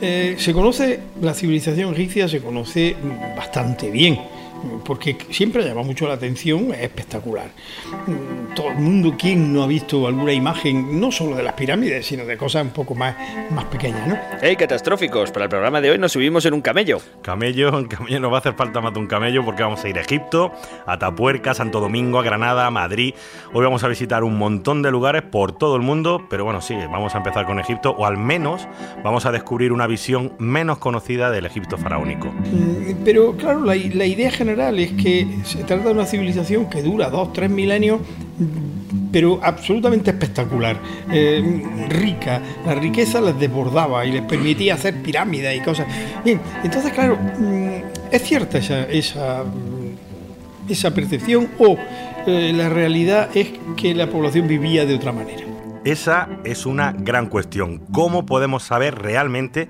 eh, se conoce, la civilización egipcia se conoce bastante bien porque siempre llama mucho la atención, es espectacular. Mm, todo el mundo, ¿quién no ha visto alguna imagen, no solo de las pirámides, sino de cosas un poco más, más pequeñas, ¿no? ¡Hey, catastróficos! Para el programa de hoy nos subimos en un camello. Camello, en camello nos va a hacer falta más de un camello porque vamos a ir a Egipto, a Tapuerca, Santo Domingo, a Granada, a Madrid. Hoy vamos a visitar un montón de lugares por todo el mundo, pero bueno, sí, vamos a empezar con Egipto, o al menos vamos a descubrir una visión menos conocida del Egipto faraónico. Mm, pero claro, la, la idea general es que se trata de una civilización que dura dos, tres milenios, pero absolutamente espectacular, eh, rica. La riqueza les desbordaba y les permitía hacer pirámides y cosas. Bien, entonces, claro, mm, es cierta esa, esa, esa percepción o eh, la realidad es que la población vivía de otra manera. Esa es una gran cuestión. ¿Cómo podemos saber realmente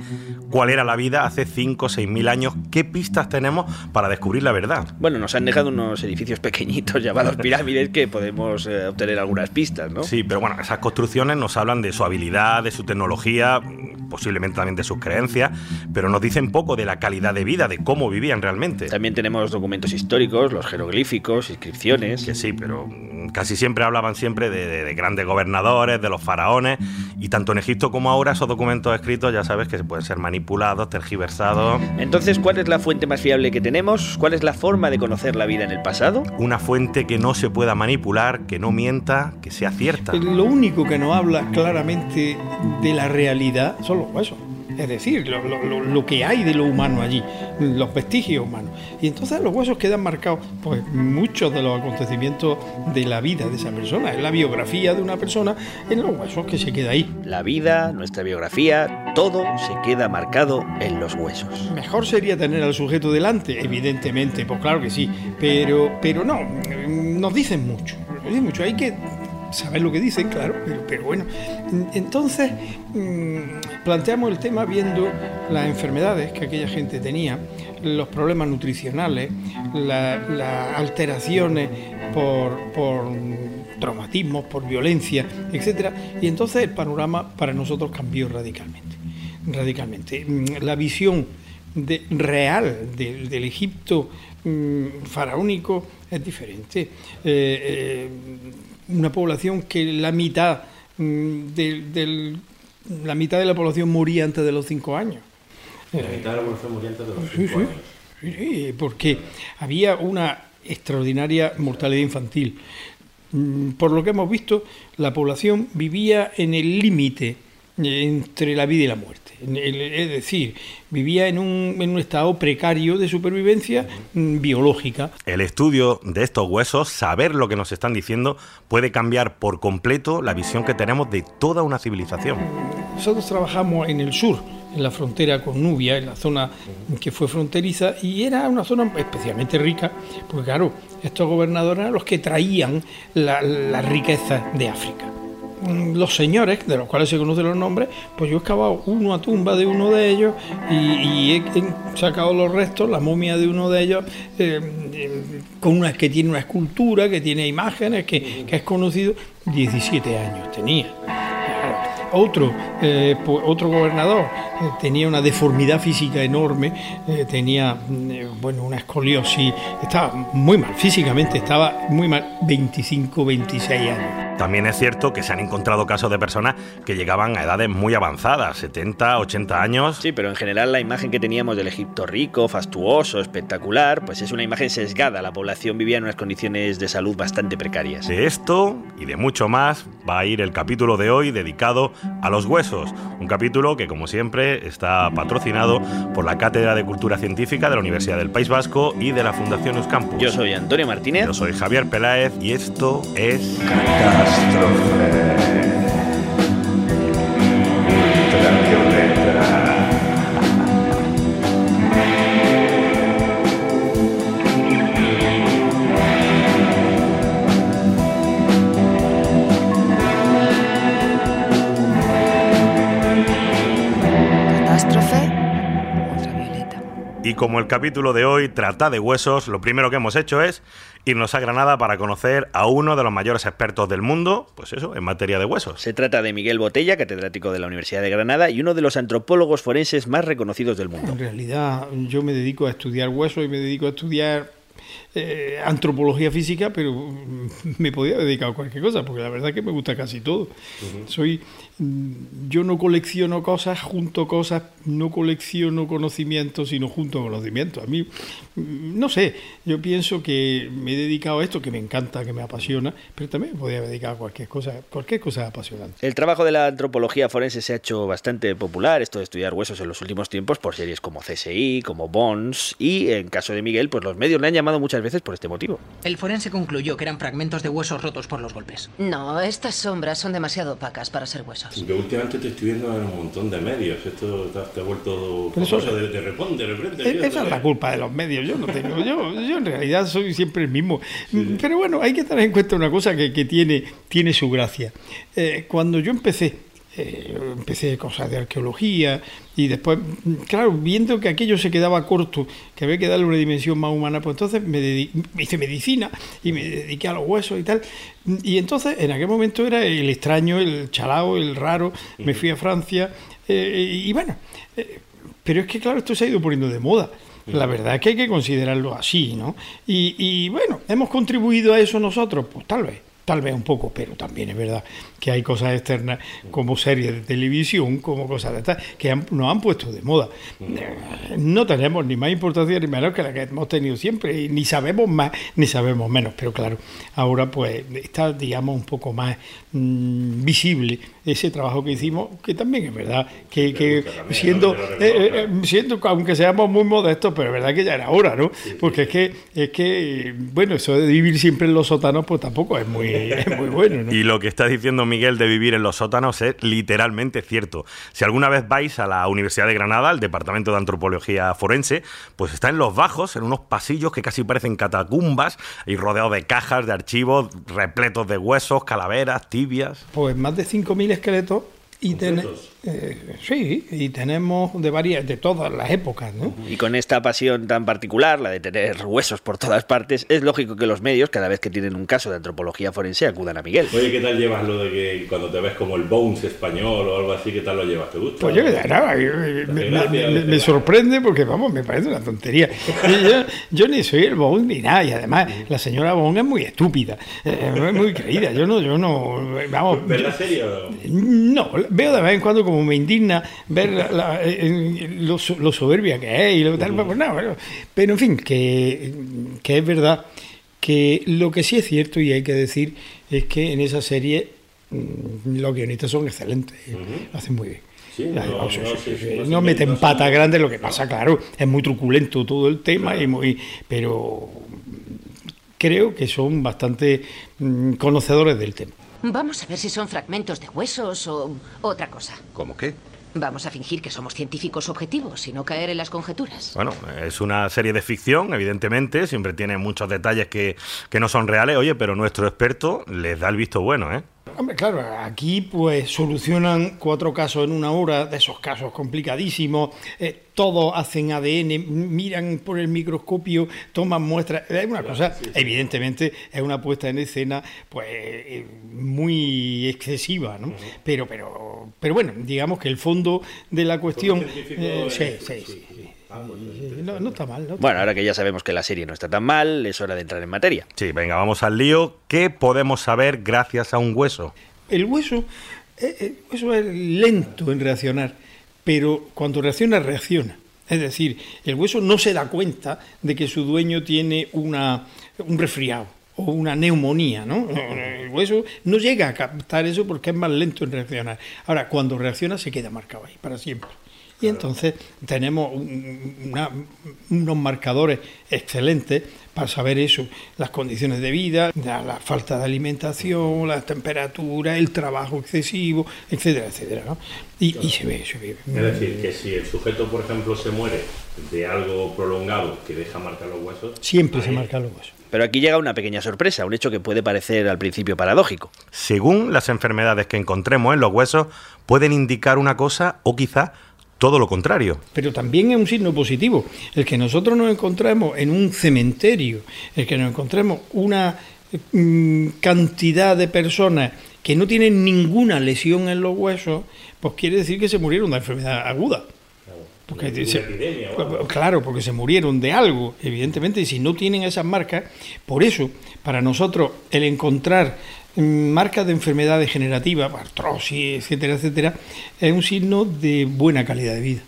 cuál era la vida hace 5 o 6 mil años? ¿Qué pistas tenemos para descubrir la verdad? Bueno, nos han dejado unos edificios pequeñitos llamados pirámides que podemos eh, obtener algunas pistas, ¿no? Sí, pero bueno, esas construcciones nos hablan de su habilidad, de su tecnología, posiblemente también de sus creencias, pero nos dicen poco de la calidad de vida, de cómo vivían realmente. También tenemos documentos históricos, los jeroglíficos, inscripciones. Que sí, pero casi siempre hablaban siempre de, grandes gobernadores, de los faraones, y tanto en Egipto como ahora esos documentos escritos ya sabes que pueden ser manipulados, tergiversados. Entonces, ¿cuál es la fuente más fiable que tenemos? ¿Cuál es la forma de conocer la vida en el pasado? Una fuente que no se pueda manipular, que no mienta, que sea cierta. Lo único que nos habla claramente de la realidad son los huesos es decir, lo, que hay de lo humano allí, los vestigios humanos. Y entonces los huesos quedan marcados, pues muchos de los acontecimientos de la vida de esa persona, es la biografía de una persona en los huesos que se queda ahí. La vida, nuestra biografía, todo se queda marcado en los huesos. Mejor sería tener al sujeto delante, evidentemente, pues claro que sí, pero, pero no, nos dicen mucho, nos dicen mucho, hay que saber lo que dicen, claro, pero, bueno. Entonces, mm, planteamos el tema viendo las enfermedades que aquella gente tenía, los problemas nutricionales, las alteraciones por, por traumatismos, por violencia, etc. Y entonces el panorama para nosotros cambió radicalmente. Radicalmente. Mm, la visión de, real del Egipto mm, faraónico es diferente. Eh, eh, una población que la mitad mm, de, la mitad de la población moría antes de los cinco años. La mitad de la población moría antes de los cinco años. Sí, porque había una extraordinaria mortalidad infantil. Mm, por lo que hemos visto, la población vivía en el límite entre la vida y la muerte. Es decir, vivía en un, en un estado precario de supervivencia mm, biológica. El estudio de estos huesos, saber lo que nos están diciendo, puede cambiar por completo la visión que tenemos de toda una civilización. Nosotros trabajamos en el sur, en la frontera con Nubia, en la zona que fue fronteriza, y era una zona especialmente rica, porque claro, estos gobernadores eran los que traían la, la riqueza de África. Mm, los señores, de los cuales se conocen los nombres, pues yo he excavado una tumba de uno de ellos y, he, sacado los restos, la momia de uno de ellos, eh, eh, con una que tiene una escultura, que tiene imágenes, que, es conocido, 17 años tenía. Otro, eh, otro gobernador tenía una deformidad física enorme, tenía mm, bueno, una escoliosis, estaba muy mal, físicamente estaba muy mal, 25, 26 años. También es cierto que se han encontrado casos de personas que llegaban a edades muy avanzadas, 70, 80 años. Sí, pero en general la imagen que teníamos del Egipto rico, fastuoso, espectacular, pues es una imagen sesgada. La población vivía en unas condiciones de salud bastante precarias. De esto y de mucho más va a ir el capítulo de hoy dedicado a los huesos. Un capítulo que, como siempre, está patrocinado por la Cátedra de Cultura Científica de la Universidad del País Vasco y de la Fundación Euskampus. Yo soy Antonio Martínez. Yo soy Javier Peláez y esto es catastrofe ultra violenta. Y como el capítulo de hoy trata de huesos, lo primero que hemos hecho es irnos a Granada para conocer a uno de los mayores expertos del mundo, pues eso, en materia de huesos. Se trata de Miguel Botella, catedrático de la Universidad de Granada y uno de los antropólogos forenses más reconocidos del mundo. En realidad yo me dedico a estudiar huesos y me dedico a estudiar eh, antropología física, pero me podía dedicar a cualquier cosa, porque la verdad es que me gusta casi todo. Soy, mm, yo no colecciono cosas, junto cosas, no colecciono conocimientos, sino junto conocimientos. A mí, mm, no sé, yo pienso que me he dedicado a esto, que me encanta, que me apasiona, pero también me podía dedicar a cualquier cosa, cualquier cosa apasionante. El trabajo de la antropología forense se ha hecho bastante popular, esto de estudiar huesos en los últimos tiempos, por series como CSI, como Bones, y en caso de Miguel, pues los medios le han llamado muchas veces por este motivo. El forense concluyó que eran fragmentos de huesos rotos por los golpes. No, estas sombras son demasiado opacas para ser huesos. Yo últimamente te estoy viendo en un montón de medios. Esto te ha, te ha vuelto eso- de, de repente, de repente. E- fíjate. Esa es la culpa de los medios, yo no tengo, yo, yo en realidad soy siempre el mismo. Pero bueno, hay que tener en cuenta una cosa que, que tiene, tiene su gracia. Eh, cuando yo empecé, eh, empecé cosas de arqueología y después, claro, viendo que aquello se quedaba corto, que había que darle una dimensión más humana, pues entonces me dedi- hice medicina y me dediqué a los huesos y tal. Y entonces en aquel momento era el extraño, el chalao, el raro, me fui a Francia eh, y bueno, eh, pero es que claro, esto se ha ido poniendo de moda. La verdad es que hay que considerarlo así, ¿no? Y, y, bueno, ¿hemos contribuido a eso nosotros? Pues tal vez, tal vez un poco, pero también es verdad que hay cosas externas como series de televisión, como cosas de estas, que han- nos han puesto de moda. Eh, No tenemos ni más importancia ni menos que la que hemos tenido siempre, y ni sabemos más ni sabemos menos, pero claro, ahora pues está, digamos, un poco más mm, visible ese trabajo que hicimos, que también es verdad, que, que gusta también, siendo, eh, eh, siento que aunque seamos muy modestos, pero es verdad que ya era hora, ¿no? Porque es que, es que, bueno, eso de vivir siempre en los sótanos, pues tampoco es muy, es muy bueno, ¿no? Y lo que está diciendo Miguel de vivir en los sótanos es literalmente cierto. Si alguna vez vais a la Universidad de Granada, al Departamento de Antropología Forense, pues está en los bajos, en unos pasillos que casi parecen catacumbas, y rodeado de cajas, de archivos, repletos de huesos, calaveras, tibias. Pues más de 5.000 esqueletos y. eh, sí, y tenemos de varias, de todas las épocas, ¿no? Y con esta pasión tan particular, la de tener huesos por todas partes, es lógico que los medios, cada vez que tienen un caso de antropología forense, acudan a Miguel. Oye, ¿qué tal llevas lo de que cuando te ves como el Bones español o algo así, qué tal lo llevas? ¿Te gusta? Pues yo que nada, me, me- me- me- me sorprende porque, vamos, me parece una tontería. Yo, yo ni soy el Bond ni nada, y además la señora Bond es muy estúpida, eh, es muy creída. Yo no, yo no, vamos. ¿Ves yo- la serie o no? No, veo de vez en cuando como me indigna ver la- la- eh, lo, so- lo soberbia que es y lo tal, pues bueno, pero en fin, que, que es verdad que lo que sí es cierto y hay que decir es que en esa serie mm, los guionistas son excelentes, lo hacen muy bien. Sí, no, no, sí, no, sí, no no meten patas grandes, lo que pasa, claro, es muy truculento todo el tema y muy, pero creo que son bastante mm, conocedores del tema. Vamos a ver si son fragmentos de huesos o otra cosa. ¿Cómo qué? Vamos a fingir que somos científicos objetivos y no caer en las conjeturas. Bueno, es una serie de ficción, evidentemente, siempre tiene muchos detalles que, que no son reales, oye, pero nuestro experto les da el visto bueno, ¿eh? Hombre, claro, aquí pues solucionan cuatro casos en una hora, de esos casos complicadísimos, eh, todos hacen ADN, miran por el microscopio, toman muestras, es una cosa, evidentemente es una puesta en escena pues eh, muy excesiva, ¿no? Pero, pero, pero bueno, digamos que el fondo de la cuestión, eh, sí. sí, sí. Ah, pues, no, no está mal, ¿no? Bueno, ahora que ya sabemos que la serie no está tan mal, es hora de entrar en materia. Sí, venga, vamos al lío. ¿Qué podemos saber gracias a un hueso? El hueso, eh, el hueso es lento en reaccionar, pero cuando reacciona, reacciona. Es decir, el hueso no se da cuenta de que su dueño tiene una, un resfriado o una neumonía, ¿no? El hueso no llega a captar eso porque es más lento en reaccionar. Ahora, cuando reacciona se queda marcado ahí para siempre. Y entonces tenemos una- unos marcadores excelentes para saber eso, las condiciones de vida, la, la falta de alimentación, la temperatura, el trabajo excesivo, etcétera, etcétera. ¿no? Y, y se ve, se ve. Es decir, que si el sujeto, por ejemplo, se muere de algo prolongado que deja marcar los huesos, Siempre se marcan los huesos. Pero aquí llega una pequeña sorpresa, un hecho que puede parecer al principio paradójico. Según las enfermedades que encontremos en los huesos, pueden indicar una cosa o quizá todo lo contrario. Pero también es un signo positivo. El que nosotros nos encontremos en un cementerio, el que nos encontremos una mm, cantidad de personas que no tienen ninguna lesión en los huesos, pues quiere decir que se murieron de enfermedad aguda. Porque se- epidemia o algo. claro, porque se murieron de algo, evidentemente, y si no tienen esas marcas, por eso, para nosotros, el encontrar mm, marcas de enfermedad degenerativa, artrosis, etcétera, etcétera, es un signo de buena calidad de vida.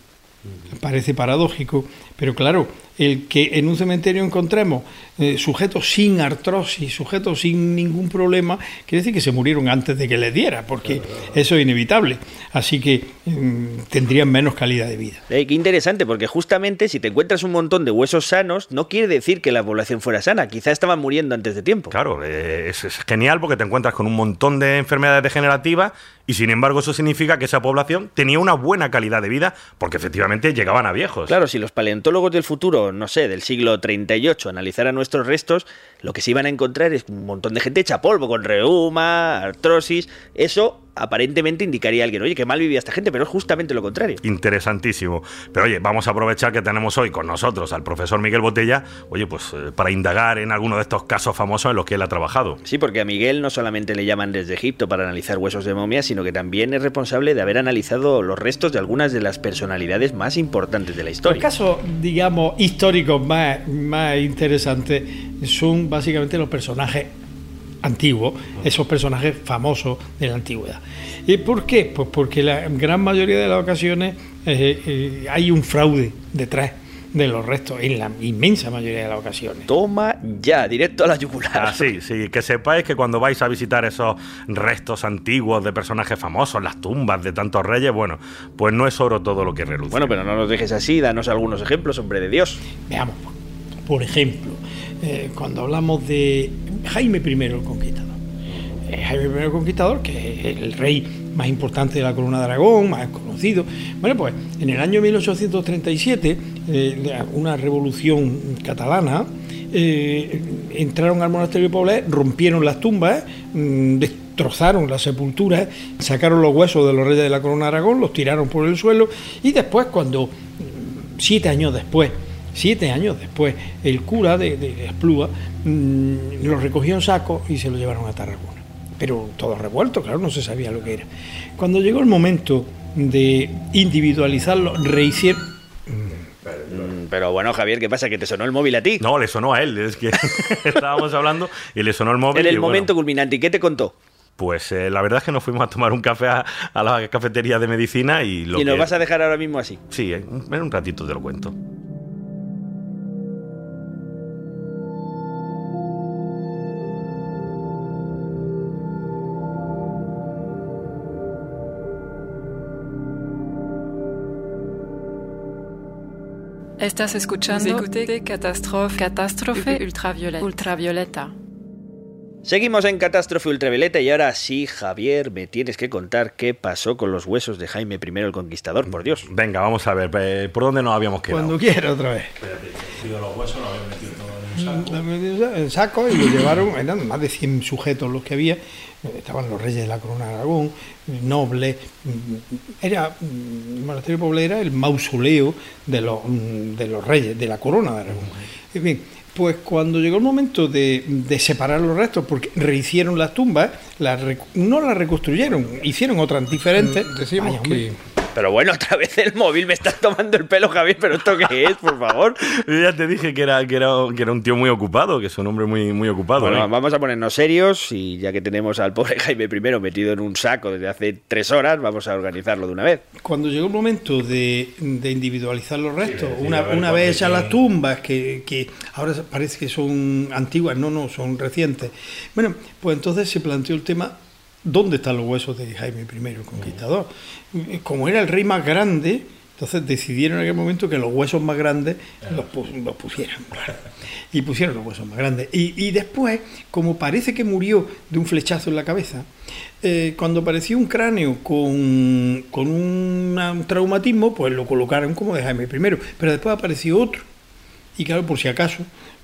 Parece paradójico, pero claro, el que en un cementerio encontremos eh, sujetos sin artrosis, sujetos sin ningún problema, quiere decir que se murieron antes de que les diera, porque eso es inevitable. Así que mm, tendrían menos calidad de vida. Eh, qué interesante, porque justamente si te encuentras un montón de huesos sanos, no quiere decir que la población fuera sana. Quizá estaban muriendo antes de tiempo. Claro, eh, es, es genial porque te encuentras con un montón de enfermedades degenerativas y sin embargo eso significa que esa población tenía una buena calidad de vida porque efectivamente llegaban a viejos. Claro, si los paleontólogos del futuro, no sé, del siglo 38, analizaran nuestros restos, lo que se iban a encontrar es un montón de gente hecha polvo, con reuma, artrosis. Eso aparentemente indicaría a alguien, oye, qué mal vivía esta gente, pero es justamente lo contrario. Interesantísimo. Pero oye, vamos a aprovechar que tenemos hoy con nosotros al profesor Miguel Botella, oye, pues eh, para indagar en alguno de estos casos famosos en los que él ha trabajado. Sí, porque a Miguel no solamente le llaman desde Egipto para analizar huesos de momias, sino que también es responsable de haber analizado los restos de algunas de las personalidades más importantes de la Los historia. casos, digamos, históricos más, más interesantes son básicamente los personajes antiguos, esos personajes famosos de la antigüedad. ¿Y por qué? Pues porque la gran mayoría de las ocasiones eh, eh, hay un fraude detrás de los restos, en la inmensa mayoría de las ocasiones. Toma ya, directo a la yugular. Ah, sí, sí, que sepáis que cuando vais a visitar esos restos antiguos de personajes famosos, las tumbas de tantos reyes, bueno, pues no es oro todo lo que reluce. Bueno, pero no nos dejes así, danos algunos ejemplos, hombre de Dios. Veamos, por ejemplo, eh, cuando hablamos de Jaime I el Conquistador. Eh, Jaime I el Conquistador, que es el rey más importante de la corona de Aragón, más conocido. Bueno, pues en el año 1837, eh, una revolución catalana, entraron al monasterio de Poblet, rompieron las tumbas, mm, destrozaron las sepulturas, sacaron los huesos de los reyes de la corona de Aragón, los tiraron por el suelo y después cuando siete años después, siete años después, el cura de, de Esplúa mm, lo recogió en saco y se lo llevaron a Tarragona. Pero todo revuelto, claro, no se sabía lo que era. Cuando llegó el momento de individualizarlo, rehicieron. Mm, Pero bueno, Javier, ¿qué pasa? ¿Que te sonó el móvil a ti? No, le sonó a él, es que estábamos hablando y le sonó el móvil. en y el bueno, momento culminante, ¿y qué te contó? Pues eh, la verdad es que nos fuimos a tomar un café a, a la cafetería de medicina y lo y nos que- vas a dejar ahora mismo así. Sí, eh, en un ratito te lo cuento. Estás escuchando Écoutez Catástrofe, Catástrofe Ultravioleta. Ultravioleta. Seguimos en Catástrofe Ultravioleta y ahora sí, Javier, me tienes que contar qué pasó con los huesos de Jaime I el Conquistador, por Dios. Venga, vamos a ver, eh, ¿por dónde nos habíamos quedado? Cuando quiera otra vez. Cogido los huesos, lo habían metido en un saco. Y lo llevaron, eran más de 100 sujetos los que había, estaban los reyes de la corona de Aragón, nobles, era, el monasterio de era el mausoleo de los, de los reyes de la corona de Aragón. En fin, pues cuando llegó el momento de, de separar los restos, porque rehicieron las tumbas, las no las reconstruyeron, hicieron otras diferentes. Decimos Vaya, hombre. que Pero bueno, otra vez el móvil, me estás tomando el pelo, Javier, pero ¿esto qué es, por favor? Yo ya te dije que era, que era, que era un tío muy ocupado, que es un hombre muy, muy ocupado. Bueno, ¿eh? vamos a ponernos serios y ya que tenemos al pobre Jaime I metido en un saco desde hace tres horas, vamos a organizarlo de una vez. Cuando llegó el momento de, de individualizar los restos, una, a ver una vez hechas las quién. tumbas, que, que ahora parece que son antiguas, no, no, son recientes. Bueno, pues entonces se planteó el tema, ¿dónde están los huesos de Jaime I, el conquistador? Como era el rey más grande, entonces decidieron en aquel momento que los huesos más grandes los, los pusieran. Y pusieron los huesos más grandes. Y, después, como parece que murió de un flechazo en la cabeza, eh, cuando apareció un cráneo con, con un traumatismo, pues lo colocaron como de Jaime I. Pero después apareció otro. Y claro, por si acaso,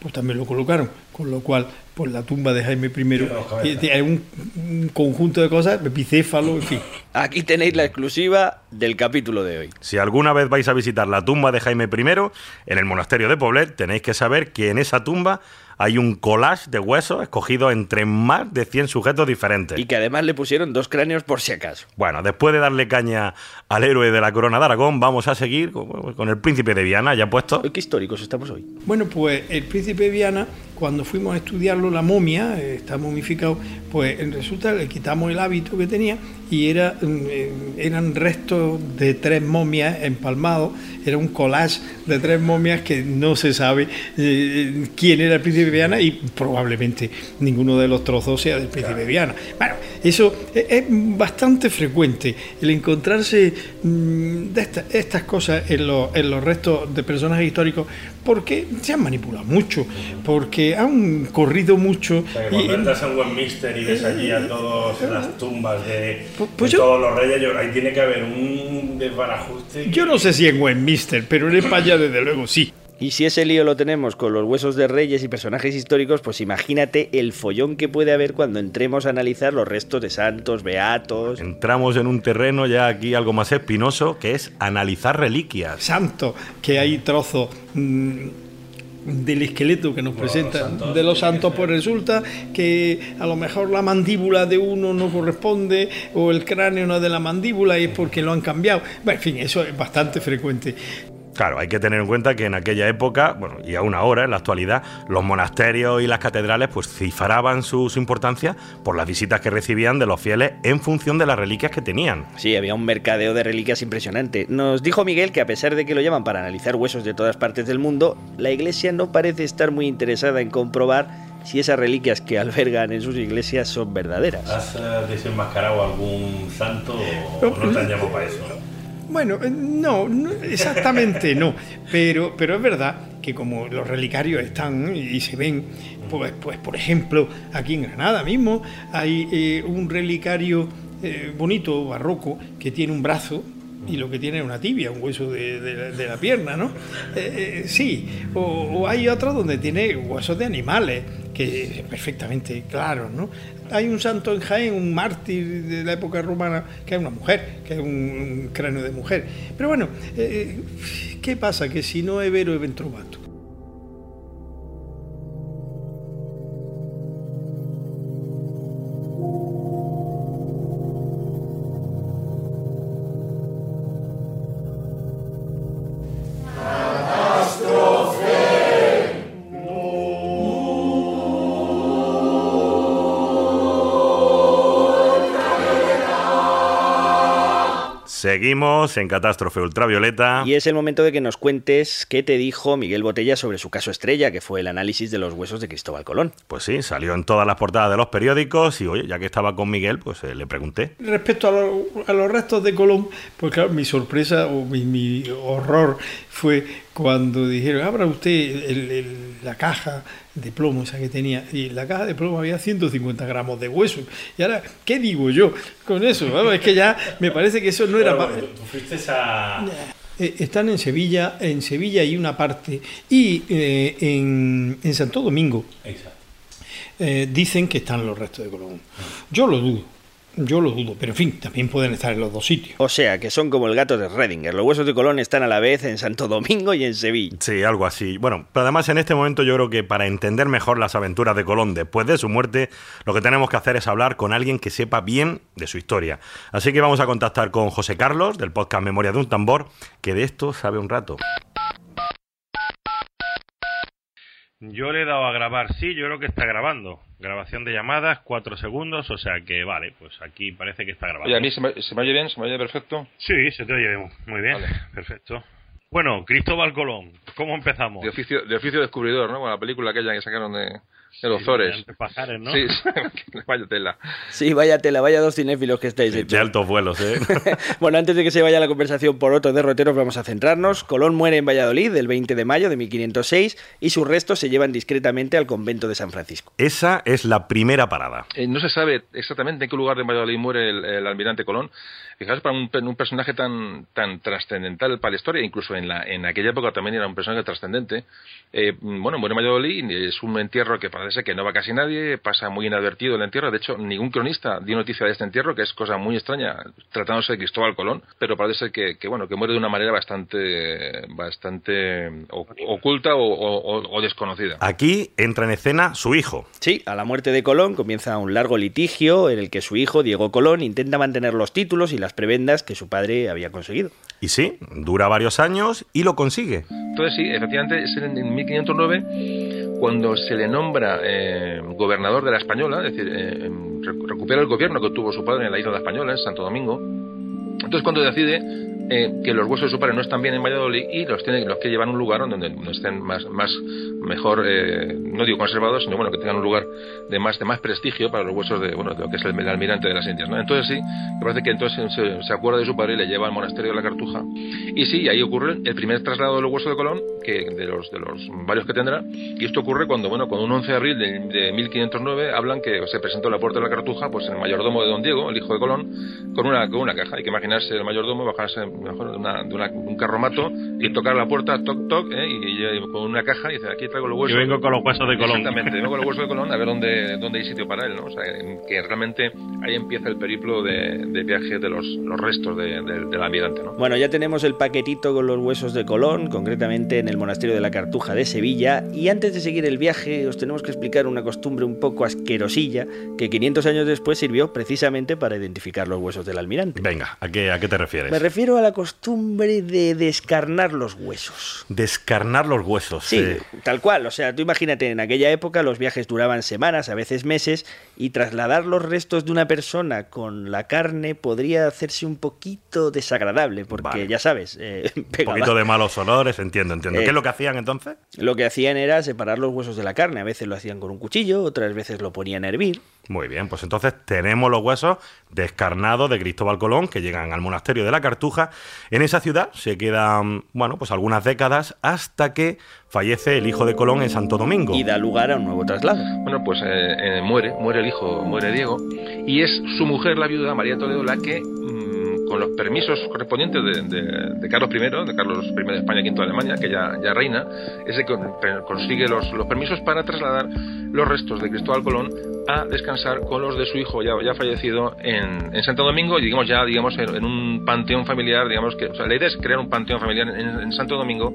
pues también lo colocaron. Con lo cual, pues la tumba de Jaime I, hay un, un conjunto de cosas, bicéfalo, en fin. Aquí tenéis la exclusiva del capítulo de hoy. Si alguna vez vais a visitar la tumba de Jaime I en el monasterio de Poblet, tenéis que saber que en esa tumba hay un collage de huesos escogido entre más de 100 sujetos diferentes. Y que además le pusieron dos cráneos por si acaso. Bueno, después de darle caña al héroe de la corona de Aragón, vamos a seguir con, el príncipe de Viana, ya puesto. ¿Qué históricos estamos hoy? Bueno, pues el príncipe de Viana, cuando fuimos a estudiarlo, la momia, eh, está momificado, pues resulta que le quitamos el hábito que tenía y era, eh, eran restos de tres momias empalmados, era un collage de tres momias que no se sabe eh, quién era el príncipe Viana y probablemente ninguno de los trozos sea del príncipe de Viana. Bueno, eso es, bastante frecuente, el encontrarse mm, de esta- estas cosas en los, en los restos de personajes históricos porque se han manipulado mucho, porque han corrido mucho. O sea, que y- cuando entras en Westminster y ves allí a todas las tumbas de, Pues- pues de yo- todos los reyes, yo- ahí tiene que haber un desbarajuste. yo no sé si en Westminster, pero en España desde luego sí. Y si ese lío lo tenemos con los huesos de reyes y personajes históricos, pues imagínate el follón que puede haber cuando entremos a analizar los restos de santos, beatos. Entramos en un terreno ya aquí algo más espinoso, que es analizar reliquias. Santo, que hay trozos mm, del esqueleto que nos presenta santos de los santos, pues resulta que a lo mejor la mandíbula de uno no corresponde o el cráneo no es de la mandíbula y es porque lo han cambiado. Bueno, en fin, eso es bastante frecuente. Claro, hay que tener en cuenta que en aquella época, bueno, y aún ahora, en la actualidad, los monasterios y las catedrales pues cifraban su, su importancia por las visitas que recibían de los fieles en función de las reliquias que tenían. Sí, había un mercadeo de reliquias impresionante. Nos dijo Miguel que a pesar de que lo llaman para analizar huesos de todas partes del mundo, la iglesia no parece estar muy interesada en comprobar si esas reliquias que albergan en sus iglesias son verdaderas. ¿Has eh, desenmascarado algún santo o no te han llamado para eso? Bueno, eh, no, no, exactamente no, pero, pero es verdad que como los relicarios están y se ven, pues, pues por ejemplo, aquí en Granada mismo hay eh, un relicario eh, bonito, barroco, que tiene un brazo y lo que tiene es una tibia, un hueso de, de de la pierna, ¿no? Eh, eh, sí, o, o hay otro donde tiene huesos de animales, que perfectamente claros, ¿no? Hay un santo en Jaén, un mártir de la época romana, que es una mujer, que es un, cráneo de mujer. Pero bueno, eh, ¿qué pasa? Que si no es vero, es. Seguimos en Catástrofe Ultravioleta. Y es el momento de que nos cuentes qué te dijo Miguel Botella sobre su caso estrella, que fue el análisis de los huesos de Cristóbal Colón. Pues sí, salió en todas las portadas de los periódicos y oye, ya que estaba con Miguel, pues eh, le pregunté. Respecto a, lo- a los restos de Colón, pues claro, mi sorpresa o mi, mi horror fue cuando dijeron, abra usted el- el- la caja de plomo esa que tenía, y en la caja de plomo había 150 gramos de hueso. Y ahora, ¿qué digo yo con eso? Vamos, es que ya me parece que eso no era... Tú, tú fuiste a... Eh, están en Sevilla, en Sevilla hay una parte, y eh, en, en Santo Domingo Exacto. eh, dicen que están los restos de Colón. Yo lo dudo, yo lo dudo, pero en fin, también pueden estar en los dos sitios. O sea, que son como el gato de Redinger. Los huesos de Colón están a la vez en Santo Domingo y en Sevilla. Sí, algo así. Bueno, pero además en este momento yo creo que para entender mejor las aventuras de Colón después de su muerte, lo que tenemos que hacer es hablar con alguien que sepa bien de su historia. Así que vamos a contactar con José Carlos, del podcast Memoria de un Tambor, que de esto sabe un rato. Yo le he dado a grabar, sí, yo creo que está grabando. Grabación de llamadas, cuatro segundos, o sea que vale, pues aquí parece que está grabando. Oye, a mí se me, se me oye bien, se me oye perfecto. Sí, se te oye muy bien, Vale. perfecto. Bueno, Cristóbal Colón, ¿cómo empezamos? De oficio, de oficio descubridor, ¿no? Con la película aquella que sacaron de, de los Zores. De Pajares, ¿no? Sí, vaya tela. Sí, vaya tela, vaya dos cinéfilos que estáis De hechos. altos vuelos, ¿eh? Bueno, antes de que se vaya la conversación por otros derroteros, vamos a centrarnos. Colón muere en Valladolid el 20 de mayo de 1506 y sus restos se llevan discretamente al convento de San Francisco. Esa es la primera parada. Eh, no se sabe exactamente en qué lugar de Valladolid muere el, el almirante Colón. Fijaos, para un, un personaje tan, tan trascendental para la historia, incluso en, la, en aquella época también era un personaje trascendente. Eh, bueno, muere en Valladolid y es un entierro que para parece que no va casi nadie, pasa muy inadvertido el entierro. De hecho, ningún cronista dio noticia de este entierro, que es cosa muy extraña, tratándose de Cristóbal Colón, pero parece que, que bueno, que muere de una manera bastante, bastante oculta o, desconocida. Aquí entra en escena su hijo. Sí, a la muerte de Colón comienza un largo litigio en el que su hijo, Diego Colón, intenta mantener los títulos y las prebendas que su padre había conseguido. Y sí, dura varios años y lo consigue. Entonces sí, efectivamente, es en 1509 cuando se le nombra eh, gobernador de la Española, es decir, eh, recupera el gobierno que tuvo su padre en la isla de la Española, en Santo Domingo. Entonces cuando decide eh, que los huesos de su padre no están bien en Valladolid y los tiene los que llevar a un lugar donde estén más, más mejor, eh, no digo conservados, sino bueno, que tengan un lugar de más, de más prestigio para los huesos de, bueno, de lo que es el, almirante de las Indias. ¿no? Entonces sí, me parece que entonces se, acuerda de su padre y le lleva al monasterio de la Cartuja. Y sí, ahí ocurre el primer traslado de los huesos de Colón, que de los, de los varios que tendrá, y esto ocurre cuando, bueno, con un 11 de abril de, 1509 hablan que se presentó en la puerta de la Cartuja, pues el mayordomo de don Diego, el hijo de Colón, con una, con una caja. Hay que imaginarse el mayordomo bajarse mejor de, una, de un carromato y tocar la puerta, toc, toc, ¿eh? y, con una caja y dice, aquí traigo los huesos. Yo vengo con los huesos de Colón. Exactamente, vengo con los huesos de Colón a ver dónde, dónde hay sitio para él, ¿no? O sea, que realmente ahí empieza el periplo de, viaje de los, los restos de, del almirante, ¿no? Bueno, ya tenemos el paquetito con los huesos de Colón, concretamente en el monasterio de la Cartuja de Sevilla, y antes de seguir el viaje os tenemos que explicar una costumbre un poco asquerosilla que 500 años después sirvió precisamente para identificar los huesos del almirante. Venga, ¿a qué, a qué te refieres? Me refiero a la costumbre de descarnar los huesos. Descarnar los huesos. Sí, tal cual. O sea, tú imagínate, en aquella época los viajes duraban semanas, a veces meses, y trasladar los restos de una persona con la carne podría hacerse un poquito desagradable, porque ya sabes... Eh, un poquito de malos olores, entiendo, entiendo. ¿Qué es lo que hacían entonces? Lo que hacían era separar los huesos de la carne. A veces lo hacían con un cuchillo, otras veces lo ponían a hervir. Muy bien, pues entonces tenemos los huesos descarnados de Cristóbal Colón que llegan al monasterio de la Cartuja. En esa ciudad se quedan, bueno, pues algunas décadas hasta que fallece el hijo de Colón en Santo Domingo. Y da lugar a un nuevo traslado. Bueno, pues eh, eh, muere, muere el hijo, muere Diego, y es su mujer, la viuda María Toledo, la que con los permisos correspondientes de, Carlos I, de Carlos I de España, V de Alemania, que ya, ya reina, ese consigue los, los, permisos para trasladar los restos de Cristóbal Colón a descansar con los de su hijo ya, ya fallecido en, en Santo Domingo, y digamos ya digamos en, un panteón familiar, digamos que, o sea, la idea es crear un panteón familiar en, Santo Domingo.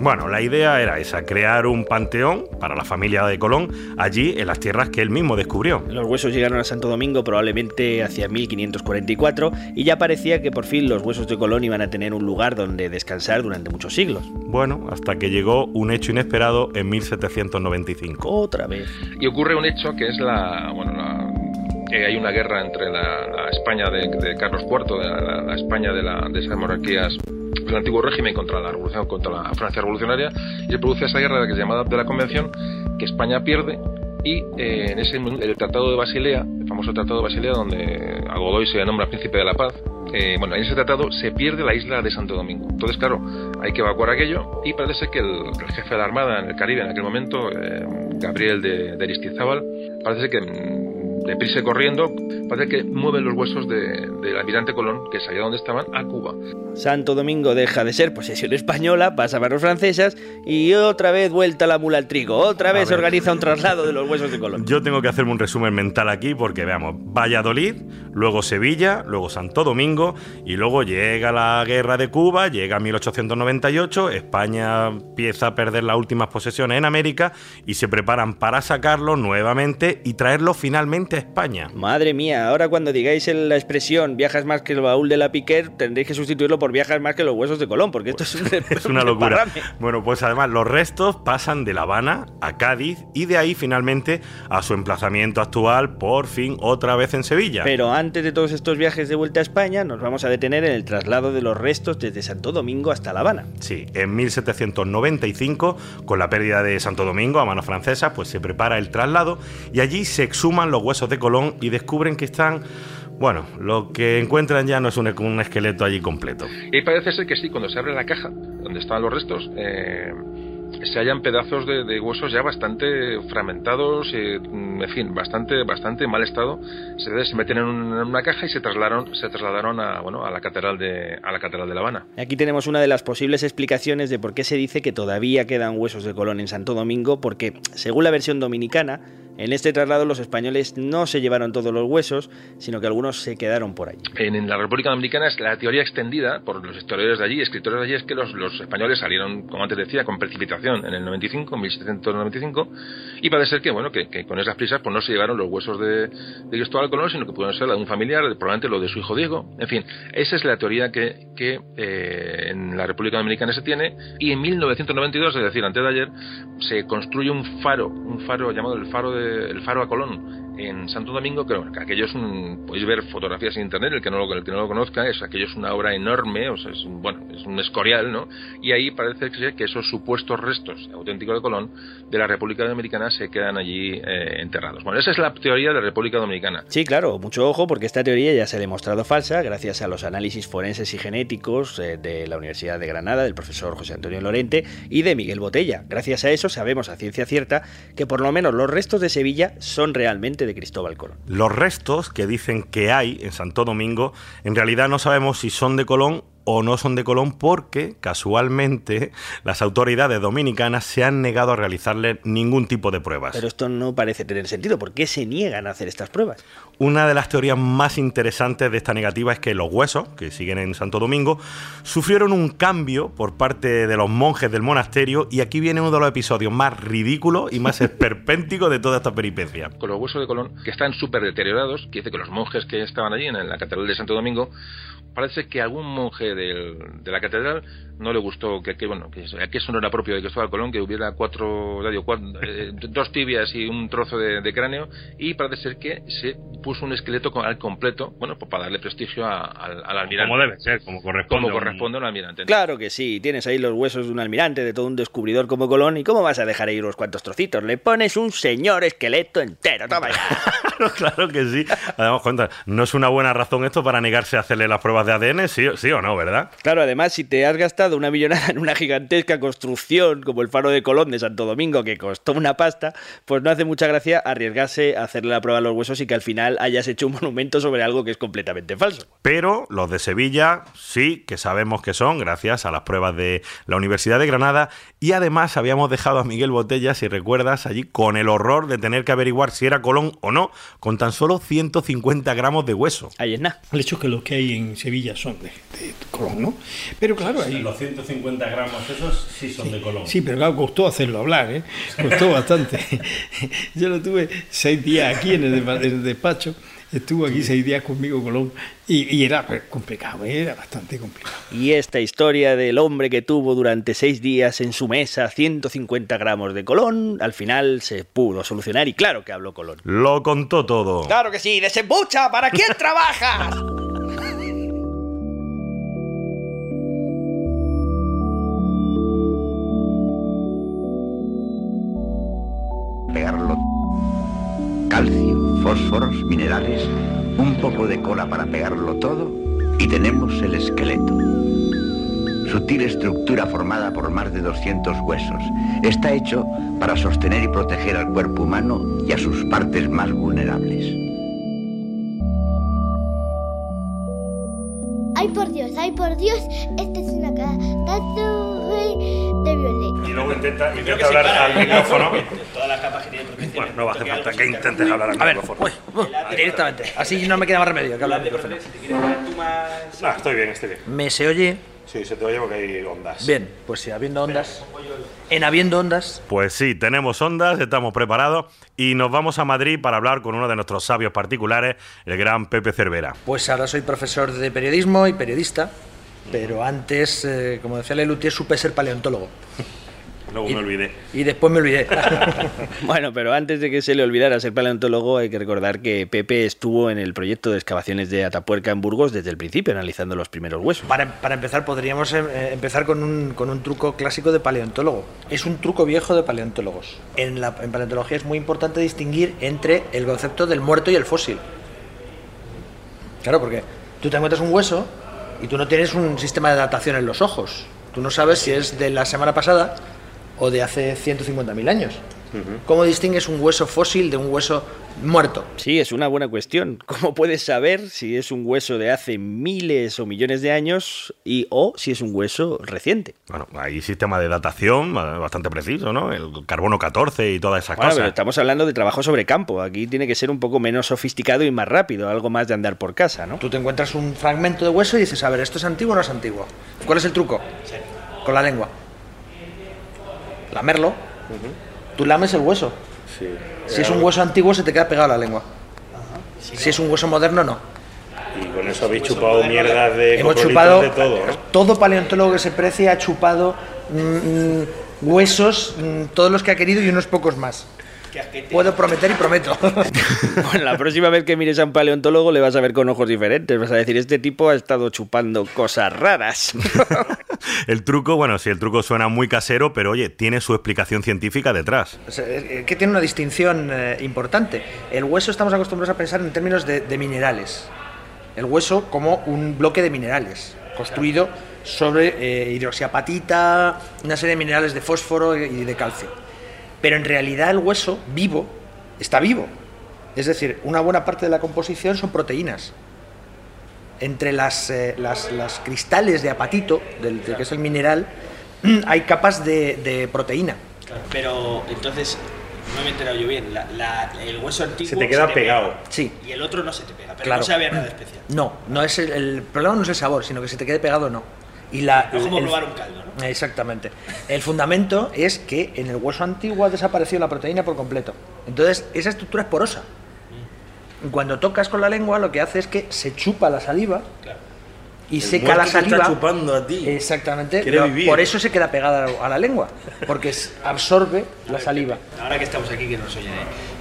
bueno, la idea era esa, crear un panteón para la familia de Colón allí en las tierras que él mismo descubrió. Los huesos llegaron a Santo Domingo probablemente hacia 1544 y ya parecía que por fin los huesos de Colón iban a tener un lugar donde descansar durante muchos siglos. Bueno, hasta que llegó un hecho inesperado en 1795. Otra vez. Y ocurre un hecho que es la, bueno, que hay una guerra entre la, España de, Carlos IV, la, España de, de esas monarquías del antiguo régimen contra la revolución, contra la Francia revolucionaria, y se produce esa guerra que se llama de la Convención, que España pierde y eh, en ese el Tratado de Basilea, el famoso Tratado de Basilea, donde a Godoy se nombra príncipe de la paz, eh, bueno, en ese tratado se pierde la isla de Santo Domingo. Entonces, claro, hay que evacuar aquello y parece que el, jefe de la Armada en el Caribe en aquel momento, eh, Gabriel de, de Aristizábal, parece que deprisa corriendo, parece que mueven los huesos del almirante Colón, que sabía dónde estaban, a Cuba. Santo Domingo deja de ser posesión española, pasa a manos francesas y otra vez vuelta la mula al trigo. Otra vez se organiza un traslado de los huesos de Colón. Yo tengo que hacerme un resumen mental aquí porque veamos, Valladolid, luego Sevilla, luego Santo Domingo y luego llega la guerra de Cuba, llega 1898, España empieza a perder las últimas posesiones en América y se preparan para sacarlo nuevamente y traerlo finalmente España. Madre mía, ahora cuando digáis la expresión viajas más que el baúl de la Piquer, tendréis que sustituirlo por viajas más que los huesos de Colón, porque esto es, es una locura. Bueno, pues además los restos pasan de La Habana a Cádiz y de ahí finalmente a su emplazamiento actual, por fin otra vez en Sevilla. Pero antes de todos estos viajes de vuelta a España, nos vamos a detener en el traslado de los restos desde Santo Domingo hasta La Habana. Sí, en 1795, con la pérdida de Santo Domingo a mano francesa, pues se prepara el traslado y allí se exhuman los huesos de Colón y descubren que están bueno, lo que encuentran ya no es un, un, esqueleto allí completo. Y parece ser que sí, cuando se abre la caja donde estaban los restos, eh, se hallan pedazos de, de huesos ya bastante fragmentados, eh, en fin, bastante, bastante mal estado. Se, se meten en, un- en una caja y se trasladaron, se trasladaron a, bueno, a la catedral de, a la catedral de La Habana. Aquí tenemos una de las posibles explicaciones de por qué se dice que todavía quedan huesos de Colón en Santo Domingo, porque según la versión dominicana, en este traslado los españoles no se llevaron todos los huesos, sino que algunos se quedaron por allí. En, en la República Dominicana es la teoría extendida por los historiadores de allí, escritores de allí, es que los, los españoles salieron, como antes decía, con precipitación en el 95, en 1795, y parece ser que, bueno, que, que con esas prisas pues no se llevaron los huesos de, de Cristóbal Colón, sino que pudieron ser la de un familiar, probablemente lo de su hijo Diego. En fin, esa es la teoría que, que eh, en la República Dominicana se tiene, y en 1992, es decir, antes de ayer, se construye un faro, un faro llamado el faro de, el faro a Colón en Santo Domingo, bueno, que aquello es un, podéis ver fotografías en internet, el que no lo, el que no lo conozca, es aquello es una obra enorme, o sea, es un, bueno, es un escorial, ¿no? Y ahí parece que esos supuestos restos auténticos de Colón de la República Dominicana se quedan allí eh, enterrados. Bueno, esa es la teoría de la República Dominicana. Sí, claro, mucho ojo porque esta teoría ya se ha demostrado falsa gracias a los análisis forenses y genéticos eh, de la Universidad de Granada, del profesor José Antonio Lorente y de Miguel Botella. Gracias a eso sabemos a ciencia cierta que por lo menos los restos de Sevilla son realmente de Cristóbal Colón. Los restos que dicen que hay en Santo Domingo, en realidad no sabemos si son de Colón o no son de Colón porque casualmente las autoridades dominicanas se han negado a realizarle ningún tipo de pruebas. Pero esto no parece tener sentido. ¿Por qué se niegan a hacer estas pruebas? Una de las teorías más interesantes de esta negativa es que los huesos, que siguen en Santo Domingo, sufrieron un cambio por parte de los monjes del monasterio y aquí viene uno de los episodios más ridículos y más esperpénticos de toda esta peripecia. Con los huesos de Colón, que están súper deteriorados, que dice que los monjes que estaban allí en la Catedral de Santo Domingo, parece que algún monje del- de la catedral no le gustó que, que, bueno que, que eso no era propio de Cristóbal Colón que hubiera cuatro, ya digo, cuatro- eh, dos tibias y un trozo de, de cráneo y parece ser que se puso un esqueleto con- al completo bueno pues para darle prestigio a- al, al almirante Como debe ser, como corresponde. como a un- corresponde a un almirante Claro que sí, tienes ahí los huesos de un almirante, de todo un descubridor como Colón, ¿y cómo vas a dejar ahí unos cuantos trocitos? Le pones un señor esqueleto entero, toma ya. Claro, claro que sí. Además, cuenta, no es una buena razón esto para negarse a hacerle las pruebas de ADN, sí, sí o no, ¿verdad? Claro, además, si te has gastado una millonada en una gigantesca construcción como el faro de Colón de Santo Domingo, que costó una pasta, pues no hace mucha gracia arriesgarse a hacerle la prueba a los huesos y que al final hayas hecho un monumento sobre algo que es completamente falso. Pero los de Sevilla sí que sabemos que son, gracias a las pruebas de la Universidad de Granada. Y además habíamos dejado a Miguel Botella, si recuerdas, allí con el horror de tener que averiguar si era Colón o no, con tan solo 150 gramos de hueso. Ahí es nada. El hecho es que los que hay en Sevilla son de, de Colón, ¿no? Pero claro, ahí... Los 150 gramos esos sí son de Colón. Sí, pero claro, costó hacerlo hablar, ¿eh? Costó bastante. Yo lo tuve seis días aquí en el despacho, estuvo aquí seis días conmigo Colón y, y era complicado, era bastante complicado. Y esta historia del hombre que tuvo durante seis días en su mesa 150 gramos de Colón, al final se pudo solucionar y claro que habló Colón. Lo contó todo. Claro que sí, desembucha, ¿para quién trabajas? fósforos, minerales, un poco de cola para pegarlo todo y tenemos el esqueleto. Sutil estructura formada por más de 200 huesos. Está hecho para sostener y proteger al cuerpo humano y a sus partes más vulnerables. Ay por Dios, ay por Dios, esta es una catástrofe de violencia. Y luego intenta, intenta hablar al micrófono. Todas las capas que tiene Bueno, no va a hacer falta que intentes hablar al A ver, micrófono. uy, uh, directamente. Así no me queda más remedio que hablar al micrófono. No, estoy bien, estoy bien. ¿Me se oye? Sí, se te oye porque hay ondas. Bien, pues si habiendo ondas. En habiendo ondas, Pues sí, tenemos ondas, estamos preparados y nos vamos a Madrid para hablar con uno de nuestros sabios particulares, el gran Pepe Cervera. pues ahora soy profesor de periodismo y periodista. Pero antes, eh, como decía Lelutier, supe ser paleontólogo. Luego me olvidé. Y después me olvidé. Bueno, pero antes de que se le olvidara ser paleontólogo, hay que recordar que Pepe estuvo en el proyecto de excavaciones de Atapuerca en Burgos desde el principio, analizando los primeros huesos. Para, para empezar, podríamos eh, empezar con un, con un truco clásico de paleontólogo. Es un truco viejo de paleontólogos. En, la, en paleontología es muy importante distinguir entre el concepto del muerto y el fósil. Claro, porque tú te encuentras un hueso y tú no tienes un sistema de datación en los ojos. Tú no sabes si es de la semana pasada o de hace 150.000 años. ¿Cómo distingues un hueso fósil de un hueso muerto? Sí, es una buena cuestión. ¿Cómo puedes saber si es un hueso de hace miles o millones de años y o si es un hueso reciente? Bueno, hay sistema de datación bastante preciso, ¿no? El carbono 14 y todas esas Bueno, cosas. pero estamos hablando de trabajo sobre campo. Aquí tiene que ser un poco menos sofisticado y más rápido, algo más de andar por casa, ¿no? Tú te encuentras un fragmento de hueso y dices, a ver, ¿esto es antiguo o no es antiguo? ¿Cuál es el truco? Con la lengua. Lamerlo. Tú lames el hueso. Si es un hueso antiguo, se te queda pegado a la lengua. Si es un hueso moderno, no. Y con eso habéis chupado mierdas de Hemos chupado, de todo, ¿no? todo paleontólogo que se precie ha chupado mm, mm, huesos, mm, todos los que ha querido y unos pocos más. Puedo prometer y prometo. Bueno, la próxima vez que mires a un paleontólogo le vas a ver con ojos diferentes. Vas a decir, este tipo ha estado chupando cosas raras. El truco, bueno, sí, el truco suena muy casero, pero oye, tiene su explicación científica detrás. O sea, que tiene una distinción eh, importante. El hueso estamos acostumbrados a pensar en términos de, de minerales. El hueso como un bloque de minerales, construido sobre eh, hidroxiapatita, una serie de minerales de fósforo y de calcio. Pero en realidad el hueso vivo está vivo. Es decir, una buena parte de la composición son proteínas. Entre las, eh, las, las cristales de apatito, del, del que es el mineral, hay capas de, de proteína. Pero entonces, no me he enterado yo bien. el hueso antiguo Se te queda pegado. Sí. y el otro no se te pega. Pero Claro. no sabe a nada especial. No, no es el, el problema no es el sabor, sino que se te quede pegado o no. Y la, Es como el- probar un caldo, ¿no? Exactamente. El fundamento es que en el hueso antiguo ha desaparecido la proteína por completo. Entonces, esa estructura es porosa. Cuando tocas con la lengua, lo que hace es que se chupa la saliva y El seca la te está saliva. chupando a ti. Exactamente. Quiere Lo- vivir. Por eso se queda pegada a la lengua, porque absorbe la saliva. Ahora que estamos aquí, que nos oye,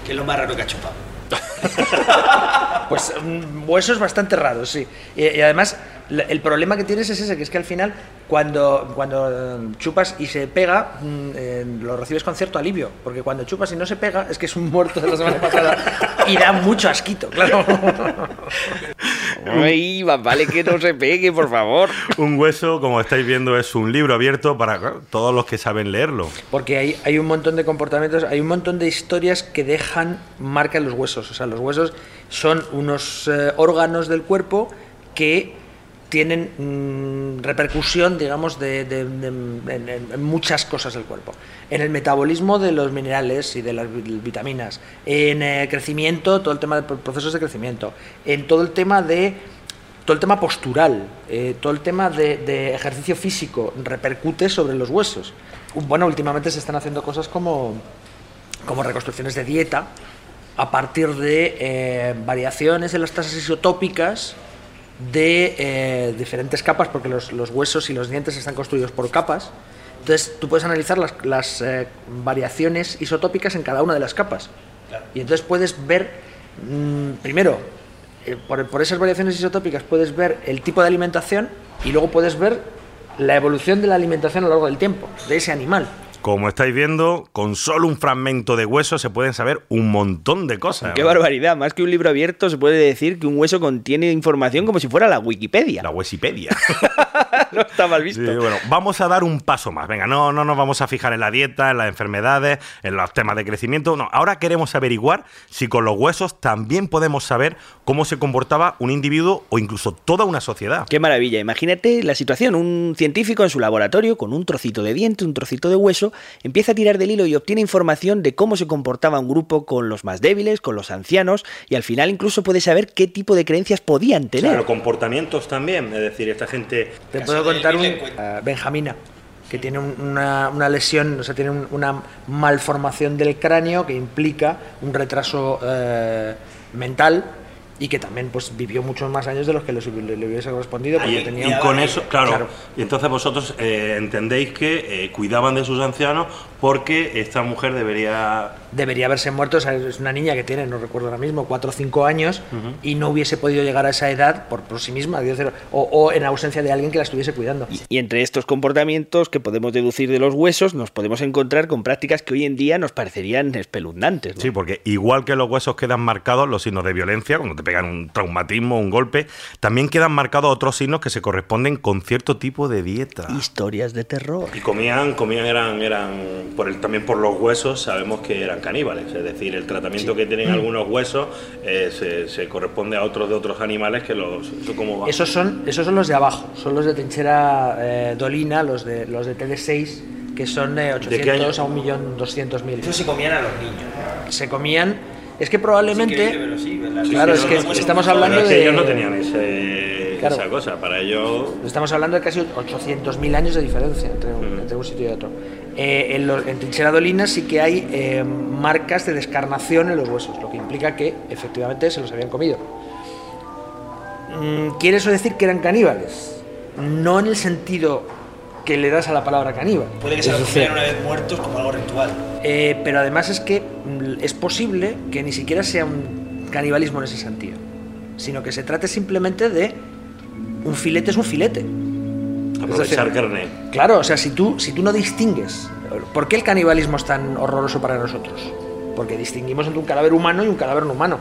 ¿qué es lo más raro que ha chupado? Pues mm, huesos bastante raros, sí. Y, además, el problema que tienes es ese, que es que al final, cuando, cuando eh, chupas y se pega, mm, eh, lo recibes con cierto alivio. Porque cuando chupas y no se pega, es que es un muerto de la semana pasada y da mucho asquito, claro. Ay, más vale que no se pegue, por favor. Un hueso, como estáis viendo, es un libro abierto para todos los que saben leerlo. Porque hay, hay un montón de comportamientos, hay un montón de historias que dejan marca en los huesos. O sea, los huesos son unos eh, órganos del cuerpo que tienen mm, repercusión, digamos, de, en, muchas cosas del cuerpo. En el metabolismo de los minerales y de las vi- vitaminas, en el crecimiento, todo el tema de pro- procesos de crecimiento, en todo el tema de todo el tema postural, eh, todo el tema de, de ejercicio físico repercute sobre los huesos. Bueno, últimamente se están haciendo cosas como, como reconstrucciones de dieta a partir de eh, variaciones en las tasas isotópicas de eh, diferentes capas, porque los, los huesos y los dientes están construidos por capas. Entonces tú puedes analizar las, las, eh, variaciones isotópicas en cada una de las capas. Y entonces puedes ver, mm, primero, eh, por, por esas variaciones isotópicas puedes ver el tipo de alimentación y luego puedes ver la evolución de la alimentación a lo largo del tiempo, de ese animal. Como estáis viendo, con solo un fragmento de hueso se pueden saber un montón de cosas. Qué barbaridad. Más que un libro abierto, se puede decir que un hueso contiene información como si fuera la Wikipedia. La Wikipedia. no está mal visto. Sí, bueno, vamos a dar un paso más. Venga, no, no nos vamos a fijar en la dieta, en las enfermedades, en los temas de crecimiento. No, ahora queremos averiguar si con los huesos también podemos saber cómo se comportaba un individuo o incluso toda una sociedad. Qué maravilla. Imagínate la situación. Un científico en su laboratorio, con un trocito de diente, un trocito de hueso, empieza a tirar del hilo y obtiene información de cómo se comportaba un grupo con los más débiles, con los ancianos, y al final incluso puede saber qué tipo de creencias podían tener. Claro, comportamientos también. Es decir, esta gente. Te puedo contar un, Benjamina, que tiene un- una, una lesión, o sea, tiene un- una malformación del cráneo que implica un retraso eh, mental y que también pues vivió muchos más años de los que le, le- le hubiese correspondido. porque Y, tenía y con eso, claro, Claro. Y entonces vosotros eh, entendéis que eh, cuidaban de sus ancianos porque esta mujer debería. Debería haberse muerto, o sea, es una niña que tiene, no recuerdo ahora mismo, 4 o 5 años y no hubiese podido llegar a esa edad por, por sí misma, o, o en ausencia de alguien que la estuviese cuidando. Y entre estos comportamientos que podemos deducir de los huesos, nos podemos encontrar con prácticas que hoy en día nos parecerían espeluznantes. ¿no? Sí, porque igual que los huesos quedan marcados los signos de violencia, cuando te pegan un traumatismo, un golpe, también quedan marcados otros signos que se corresponden con cierto tipo de dieta. Historias de terror. Y comían, comían eran, eran por el, también por los huesos, sabemos que eran caníbales, es decir, el tratamiento que tienen algunos huesos eh, se, se corresponde a otros de otros animales que los... Eso como va. Esos son, esos son los de abajo, son los de trinchera eh, Dolina, los de, los de TD6, que son de ¿De qué año? 800 a 1.200.000. Eso se comían a los niños. Se comían... Es que probablemente... claro, es que estamos hablando Pero es que de... ellos no tenían ese- Claro. esa cosa, para ellos... Estamos hablando de casi 800.000 años de diferencia entre un, entre un sitio y otro. Eh, en, lo- en Trinchera Dolina sí que hay eh, marcas de descarnación en los huesos, lo que implica que efectivamente se los habían comido. Mm, ¿Quiere eso decir que eran caníbales? No en el sentido que le das a la palabra caníbal. Puede que se Es lo decir, comieran una vez muertos como algo ritual. eh, pero además es que mm, es posible que ni siquiera sea un canibalismo en ese sentido, sino que se trate simplemente de un filete es un filete. Aprovechar carne. Claro, o sea, si tú, si tú no distingues, ¿por qué el canibalismo es tan horroroso para nosotros? Porque distinguimos entre un cadáver humano y un cadáver no humano.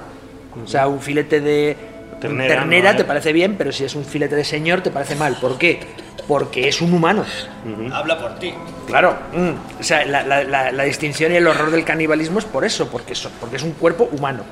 O sea, un filete de Ternera, ternera, ¿no? te parece bien, pero si es un filete de señor te parece mal. ¿Por qué? Porque es un humano. Habla por ti. Claro. mm. O sea, la, la- la- la distinción y el horror del canibalismo es por eso, porque, eso, porque es un cuerpo humano.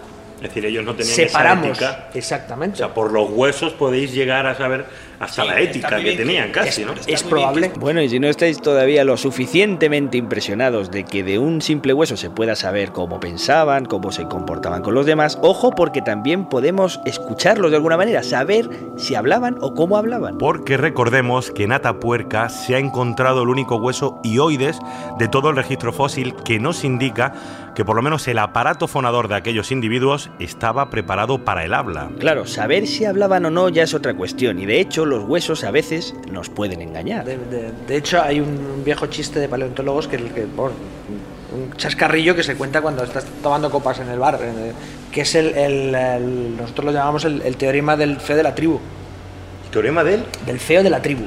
Es decir, ellos no tenían Separamos. esa ética. Exactamente. O sea, por los huesos podéis llegar a saber hasta la ética que tenían casi, ¿no? Es probable. Bueno, y si no estáis todavía lo suficientemente impresionados de que de un simple hueso se pueda saber cómo pensaban, cómo se comportaban con los demás, ojo porque también podemos escucharlos de alguna manera, saber si hablaban o cómo hablaban. Porque recordemos que en Atapuerca se ha encontrado el único hueso ioides de todo el registro fósil que nos indica que por lo menos el aparato fonador de aquellos individuos estaba preparado para el habla. Claro, saber si hablaban o no ya es otra cuestión, y de hecho los huesos a veces nos pueden engañar. De, de- de hecho, hay un viejo chiste de paleontólogos que, que por- un chascarrillo que se cuenta cuando estás tomando copas en el bar, eh, que es el, el- el- nosotros lo llamamos el, el teorema del feo de la tribu. ¿Teorema de él? Del feo de la tribu.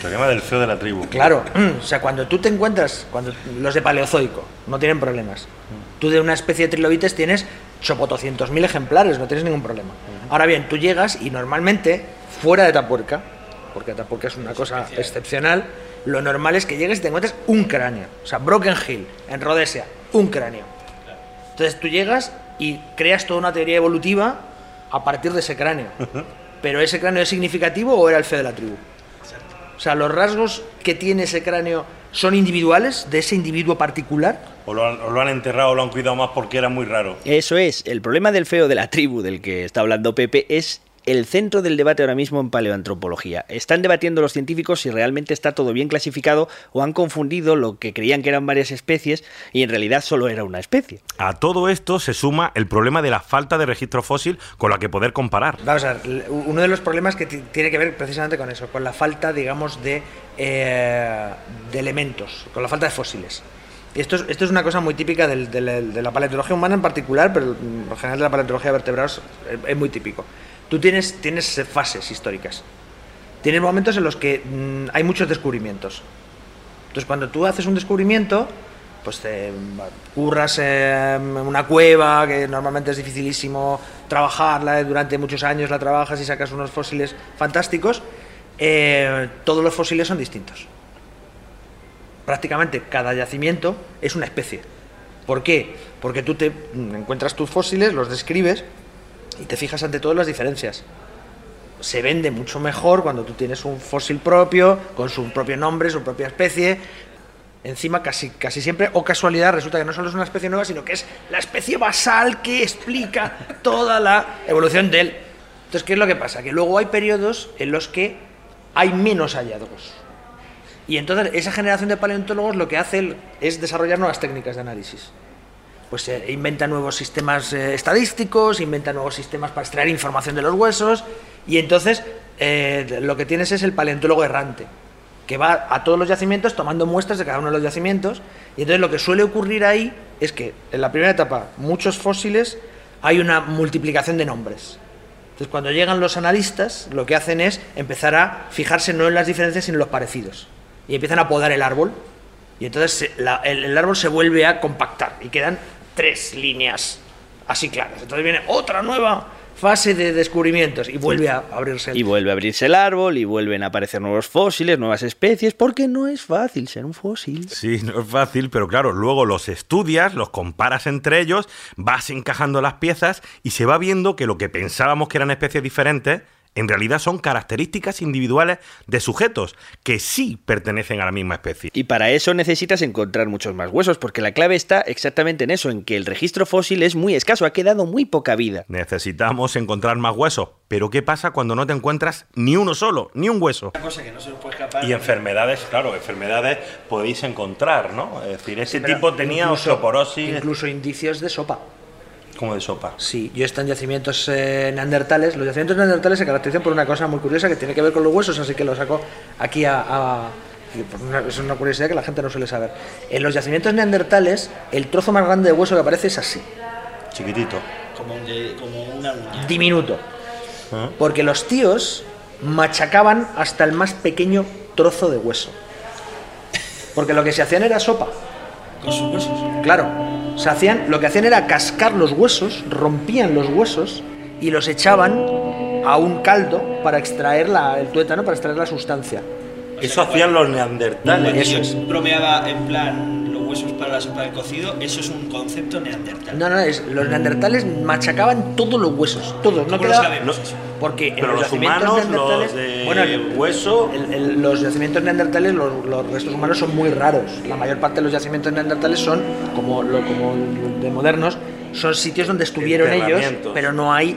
Teorema del feo de la tribu. Claro, o sea, cuando tú te encuentras, cuando los de paleozoico no tienen problemas, tú de una especie de trilobites tienes chopotoscientos mil ejemplares, no tienes ningún problema. Ahora bien, tú llegas y normalmente, fuera de Tapuerca, porque Tapuerca es una cosa excepcional, lo normal es que llegues y te encuentres un cráneo. O sea, Broken Hill, en Rhodesia, un cráneo. Entonces tú llegas y creas toda una teoría evolutiva a partir de ese cráneo. Pero ese cráneo es significativo o era el feo de la tribu. O sea, los rasgos que tiene ese cráneo son individuales de ese individuo particular. O lo, han, o lo han enterrado o lo han cuidado más porque era muy raro. Eso es, el problema del feo de la tribu del que está hablando Pepe es el centro del debate ahora mismo en paleoantropología. Están debatiendo los científicos si realmente está todo bien clasificado o han confundido lo que creían que eran varias especies y en realidad solo era una especie. A todo esto se suma el problema de la falta de registro fósil con la que poder comparar. Vamos a ver, uno de los problemas que ti- tiene que ver precisamente con eso, con la falta, digamos, de, eh, de elementos, con la falta de fósiles. Y esto es, esto es una cosa muy típica del- del- de la paleontología humana en particular, pero en general de la paleontología de vertebrados es, es muy típico. Tú tienes, tienes fases históricas. Tienes momentos en los que mm, hay muchos descubrimientos. Entonces, cuando tú haces un descubrimiento, pues te curras en una cueva, que normalmente es dificilísimo trabajarla, eh, durante muchos años la trabajas y sacas unos fósiles fantásticos, eh, todos los fósiles son distintos. Prácticamente cada yacimiento es una especie. ¿Por qué? Porque tú te mm, encuentras tus fósiles, los describes y te fijas ante todo las diferencias se vende mucho mejor cuando tú tienes un fósil propio, con su propio nombre, su propia especie. Encima, casi, casi siempre, o casualidad, resulta que no solo es una especie nueva, sino que es la especie basal que explica toda la evolución de él. Entonces, ¿qué es lo que pasa? Que luego hay periodos en los que hay menos hallazgos. Y entonces esa generación de paleontólogos lo que hace es desarrollar nuevas técnicas de análisis pues eh, inventa nuevos sistemas eh, estadísticos, inventa nuevos sistemas para extraer información de los huesos, y entonces eh, lo que tienes es el paleontólogo errante, que va a todos los yacimientos tomando muestras de cada uno de los yacimientos, y entonces lo que suele ocurrir ahí es que en la primera etapa, muchos fósiles, hay una multiplicación de nombres. Entonces cuando llegan los analistas, lo que hacen es empezar a fijarse no en las diferencias, sino en los parecidos, y empiezan a podar el árbol, y entonces el árbol se vuelve a compactar y quedan tres líneas así claras. Entonces viene otra nueva fase de descubrimientos y vuelve a abrirse el... Y vuelve a abrirse el árbol y vuelven a aparecer nuevos fósiles, nuevas especies, porque no es fácil ser un fósil. Sí, no es fácil, pero claro, luego los estudias, los comparas entre ellos, vas encajando las piezas y se va viendo que lo que pensábamos que eran especies diferentes en realidad son características individuales de sujetos que sí pertenecen a la misma especie. Y para eso necesitas encontrar muchos más huesos, porque la clave está exactamente en eso, en que el registro fósil es muy escaso, ha quedado muy poca vida. Necesitamos encontrar más huesos, pero ¿qué pasa cuando no te encuentras ni uno solo, ni un hueso? Una cosa que no se nos puede escapar. Y enfermedades, claro, enfermedades podéis encontrar, ¿no? Es decir, ese Pero tipo tenía incluso- osteoporosis Incluso indicios de sopa. Como de sopa. Sí, yo están yacimientos eh, neandertales. Los yacimientos neandertales se caracterizan por una cosa muy curiosa que tiene que ver con los huesos, así que lo saco aquí a... es una curiosidad que la gente no suele saber. En los yacimientos neandertales, el trozo más grande de hueso que aparece es así, Chiquitito. Como, un de- como una uña. diminuto. ¿Ah? Porque los tíos machacaban hasta el más pequeño trozo de hueso. Porque lo que se hacían era sopa. Con sus huesos. Claro, se hacían, lo que hacían era cascar los huesos, rompían los huesos y los echaban a un caldo para extraer la, el tuétano, para extraer la sustancia. Eso hacían los neandertales. Cuando Eso es. bromeaba en plan huesos para la sopa del cocido, eso es un concepto neandertal. No, no, es, los neandertales machacaban todos los huesos, todos. No ¿Cómo lo quedaba, sabemos eso? Porque en los los yacimientos humanos, neandertales, los de bueno, el- hueso, el- el- los yacimientos neandertales, los, los restos humanos son muy raros. La mayor parte de los yacimientos neandertales son, como, lo, como de modernos, son sitios donde estuvieron ellos, pero no hay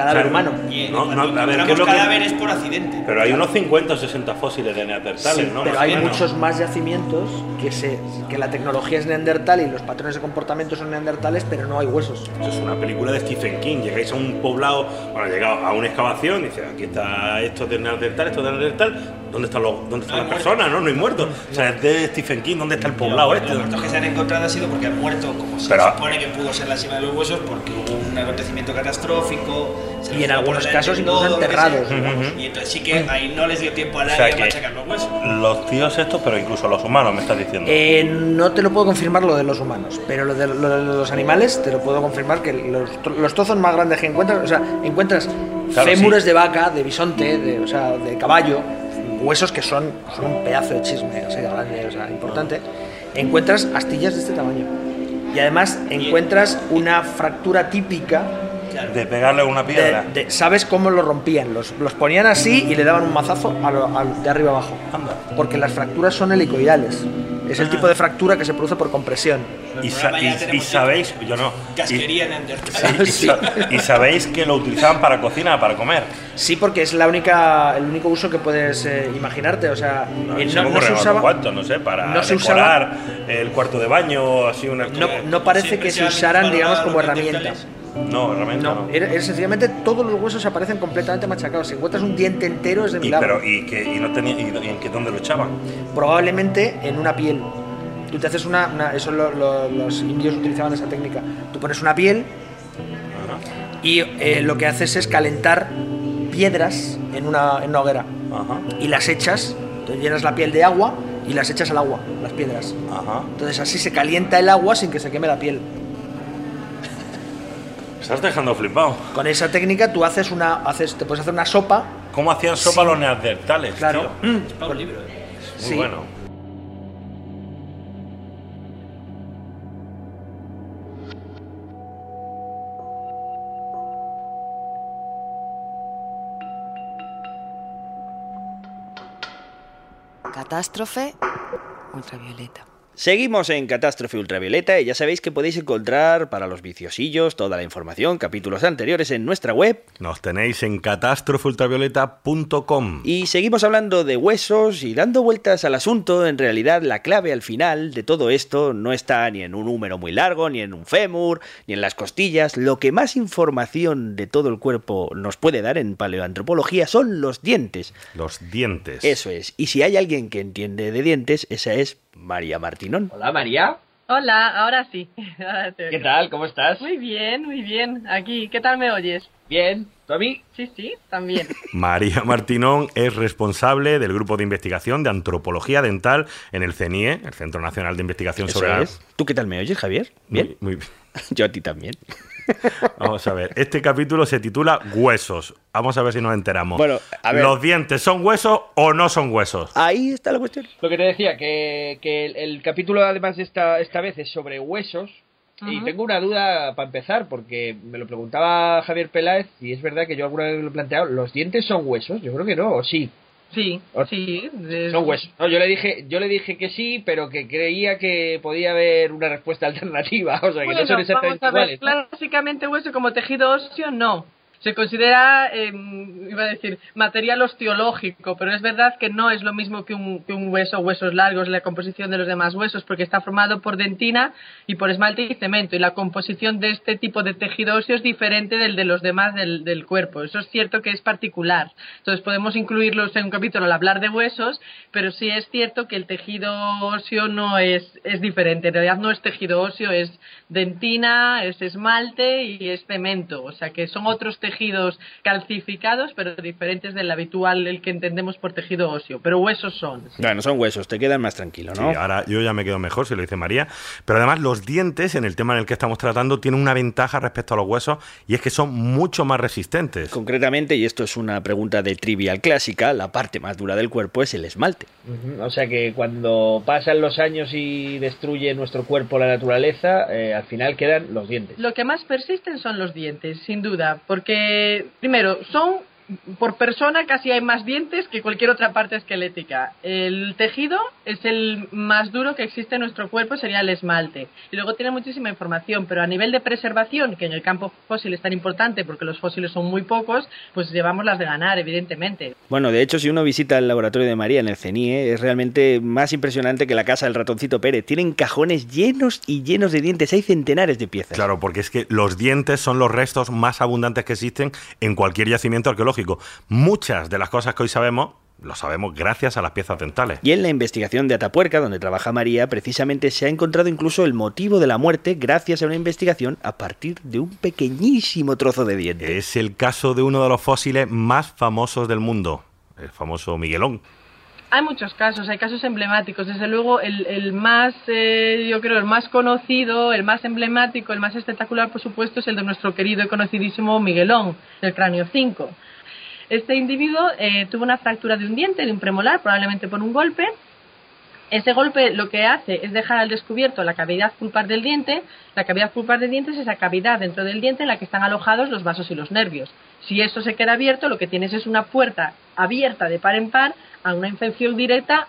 cadáver Claro. humano. Y No, no, a ver, ¿qué es que- por accidente. Pero hay unos 50 o 60 fósiles de neandertales, Sí, ¿no? pero hay o muchos más yacimientos que, se, que la tecnología es neandertal y los patrones de comportamiento son neandertales, pero no hay huesos. Eso es una película de Stephen King. Llegáis a un poblado, bueno, llegáis a una excavación y dices, aquí está esto de Neandertal, esto de Neandertal. ¿Dónde están, los, dónde están No las personas? No, no hay muertos. O sea, es de Stephen King. ¿Dónde está el poblado Los este? muertos que se han encontrado ha sido porque han muerto, como se Pero- supone que pudo ser la cima de los huesos, porque hubo un acontecimiento catastrófico. se Y los en algunos casos incluso enterrados, sea. Y entonces sí que ahí no les dio tiempo a O nadie sea a que machacar los huesos. los tíos estos, pero incluso los humanos, me estás diciendo. Eh, no te lo puedo confirmar lo de los humanos, pero lo de, lo de los animales te lo puedo confirmar que los, los trozos más grandes que encuentras, o sea, encuentras Claro, fémures sí. de vaca, de bisonte, de, o sea, de caballo, huesos que son, son un pedazo de chisme, así de grande, o sea, importante. Encuentras astillas de este tamaño. Y además encuentras una fractura típica De pegarle una piedra. de- ¿Sabes cómo lo rompían? Los, los ponían así y le daban un mazazo a lo- al- de arriba abajo. Anda. Porque las fracturas son helicoidales. Es el tipo de fractura que se produce por compresión. Y, sa- sabéis, yo no. Y, Casquería neandertal. sí, y sa- y sabéis que lo utilizaban para cocina, para comer. Sí, porque es la única, el único uso que puedes eh, imaginarte. O sea, No, eh, se no, no usaba. cuantos, no sé, para no se decorar el cuarto de baño o así una No, no parece que se usaran, digamos, como neandertales. No, realmente no. No, era, era sencillamente todos los huesos aparecen completamente machacados. Si encuentras un diente entero es de Y, milagro. pero, y, que, y no tenía, y, en qué, dónde lo echaban? Probablemente en una piel. Tú te haces una. una- eso lo- lo- los indios utilizaban esa técnica. Tú pones una piel y eh, lo que haces es calentar piedras en una, en una hoguera. Ajá, Y las echas, te llenas la piel de agua y las echas al agua, las piedras. ajá. Entonces así se calienta el agua sin que se queme la piel. Me estás dejando flipado. Con esa técnica tú haces una, haces, te puedes hacer una sopa. ¿Cómo hacían sopa los neandertales? Claro. tío? Mm, Para un libro. ¿eh? Muy sí. bueno. Catástrofe ultravioleta. Seguimos en Catástrofe Ultravioleta y ya sabéis que podéis encontrar para los viciosillos toda la información, capítulos anteriores en nuestra web. Nos tenéis en catástrofeultravioleta.com. Y seguimos hablando de huesos y dando vueltas al asunto. En realidad, la clave al final de todo esto no está ni en un húmero muy largo, ni en un fémur, ni en las costillas. Lo que más información de todo el cuerpo nos puede dar en paleoantropología son los dientes. Los dientes. Eso es. Y si hay alguien que entiende de dientes, esa es María Hola María, Hola, ahora sí. Ahora te ¿qué tal? ¿Cómo estás? Muy bien, muy bien. Aquí, ¿qué tal me oyes? Bien, ¿tú a mí? Sí, sí, también. María Martinón es responsable del grupo de investigación de antropología dental en el CENIE, el Centro Nacional de Investigación Eso sobre la- es. ¿Tú qué tal me oyes, Javier? ¿Bien? Muy, muy bien. Yo a ti también. Vamos a ver. Este capítulo se titula Huesos. Vamos a ver si nos enteramos. Bueno, a ver. ¿Los dientes son huesos o no son huesos? Ahí está la cuestión. Lo que te decía, que, que el, el capítulo además de esta, esta vez es sobre huesos. Y tengo una duda para empezar, porque me lo preguntaba Javier Peláez, y es verdad que yo alguna vez lo he planteado, ¿los dientes son huesos? Yo creo que no, o sí. Sí, O- sí. es- Son huesos. No, yo le dije, yo le dije que sí, pero que creía que podía haber una respuesta alternativa, o sea, que Bueno, no son exactamente vamos a ver, iguales. ¿no? clásicamente hueso como tejido óseo, no. Se considera, eh, iba a decir, material osteológico, pero es verdad que no es lo mismo que un, que un hueso, huesos largos, la composición de los demás huesos, porque está formado por dentina y por esmalte y cemento, y la composición de este tipo de tejido óseo es diferente del de los demás del, del cuerpo. Eso es cierto que es particular. Entonces podemos incluirlos en un capítulo al hablar de huesos, pero sí es cierto que el tejido óseo no es, es diferente. En realidad no es tejido óseo, es dentina, es esmalte y es cemento. O sea que son otros tejidos calcificados, pero diferentes del habitual, el que entendemos por tejido óseo. Pero huesos son. Bueno, son huesos, te quedan más tranquilo, ¿no? Sí, ahora yo ya me quedo mejor, si lo dice María. Pero además los dientes, en el tema en el que estamos tratando, tienen una ventaja respecto a los huesos y es que son mucho más resistentes. Concretamente, y esto es una pregunta de trivial clásica, la parte más dura del cuerpo es el esmalte. O sea que cuando pasan los años y destruye nuestro cuerpo la naturaleza, eh, al final quedan los dientes. Lo que más persisten son los dientes, sin duda, porque primero son por persona casi hay más dientes que cualquier otra parte esquelética. El tejido es el más duro que existe en nuestro cuerpo, sería el esmalte. Y luego tiene muchísima información, pero a nivel de preservación, que en el campo fósil es tan importante porque los fósiles son muy pocos, pues llevamos las de ganar, evidentemente. Bueno, de hecho, si uno visita el laboratorio de María en el CENIE, es realmente más impresionante que la casa del ratoncito Pérez. Tienen cajones llenos y llenos de dientes, hay centenares de piezas. Claro, porque es que los dientes son los restos más abundantes que existen en cualquier yacimiento arqueológico. Muchas de las cosas que hoy sabemos, lo sabemos gracias a las piezas dentales. Y en la investigación de Atapuerca, donde trabaja María, precisamente se ha encontrado incluso el motivo de la muerte gracias a una investigación a partir de un pequeñísimo trozo de diente. Es el caso de uno de los fósiles más famosos del mundo, el famoso Miguelón. Hay muchos casos, hay casos emblemáticos. Desde luego, el, el más, eh, yo creo, el más conocido, el más emblemático, el más espectacular, por supuesto, es el de nuestro querido y conocidísimo Miguelón, del cráneo 5. Este individuo eh, tuvo una fractura de un diente, de un premolar, probablemente por un golpe. Ese golpe lo que hace es dejar al descubierto la cavidad pulpar del diente. La cavidad pulpar del diente es esa cavidad dentro del diente en la que están alojados los vasos y los nervios. Si eso se queda abierto, lo que tienes es una puerta abierta de par en par a una infección directa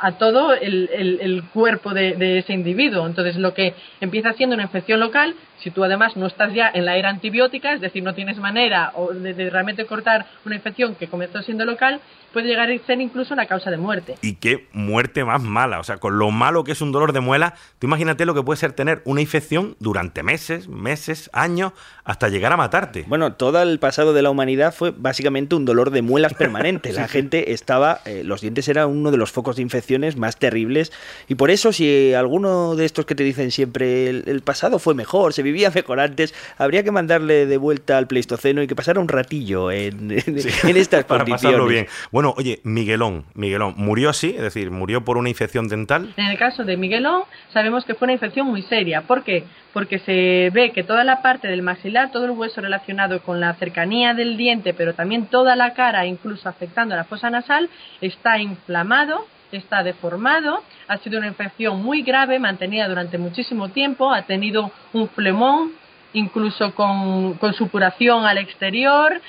a todo el, el- cuerpo de, ese individuo. Entonces, lo que empieza siendo una infección local, si tú además no estás ya en la era antibiótica, es decir, no tienes manera de, de realmente cortar una infección que comenzó siendo local, puede llegar a ser incluso una causa de muerte. Y qué muerte más mala. O sea, con lo malo que es un dolor de muela, tú imagínate lo que puede ser tener una infección durante meses, meses, años, hasta llegar a matarte. Bueno, todo el pasado de la humanidad fue básicamente un dolor de muelas permanente. La gente estaba, eh, los dientes eran uno de los focos de infecciones más terribles y por eso si alguno de estos que te dicen siempre el, el pasado fue mejor, se vivía mejor antes, habría que mandarle de vuelta al Pleistoceno y que pasara un ratillo en, en- en estas Para condiciones. pasarlo bien. Bueno, oye, Miguelón, Miguelón, ¿murió así? Es decir, ¿murió por una infección dental? En el caso de Miguelón, sabemos que fue una infección muy seria. ¿Por qué? Porque se ve que toda la parte del maxilar, todo el hueso relacionado con la cercanía del diente, pero también toda la cara, incluso afectando a la fosa nasal, está inflamado, está deformado, ha sido una infección muy grave, mantenida durante muchísimo tiempo, ha tenido un flemón, incluso con, con supuración al exterior,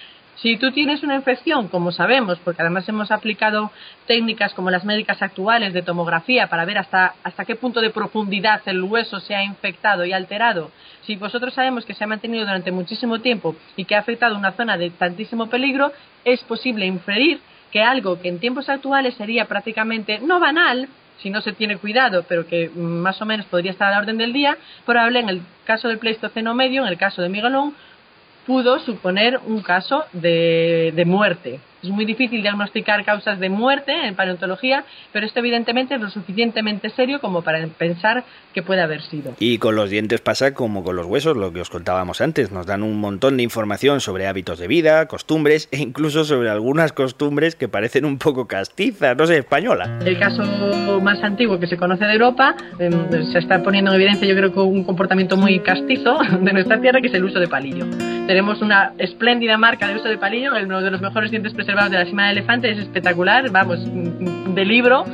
si tú tienes una infección, como sabemos, porque además hemos aplicado técnicas como las médicas actuales de tomografía para ver hasta, hasta qué punto de profundidad el hueso se ha infectado y alterado, si vosotros sabemos que se ha mantenido durante muchísimo tiempo y que ha afectado una zona de tantísimo peligro, es posible inferir que algo que en tiempos actuales sería prácticamente no banal, si no se tiene cuidado, pero que más o menos podría estar a la orden del día, probable en el caso del Pleistoceno medio, en el caso de Miguelón, pudo suponer un caso de, de muerte. Es muy difícil diagnosticar causas de muerte en paleontología, pero esto evidentemente es lo suficientemente serio como para pensar que puede haber sido. Y con los dientes pasa como con los huesos, lo que os contábamos antes. Nos dan un montón de información sobre hábitos de vida, costumbres e incluso sobre algunas costumbres que parecen un poco castizas, no sé, española. El caso más antiguo que se conoce de Europa em, se está poniendo en evidencia, yo creo que un comportamiento muy castizo de nuestra tierra, que es el uso de palillo. Tenemos una espléndida marca de uso de palillo, uno de los mejores dientes preservados de la cima del elefante, es espectacular, vamos, de libro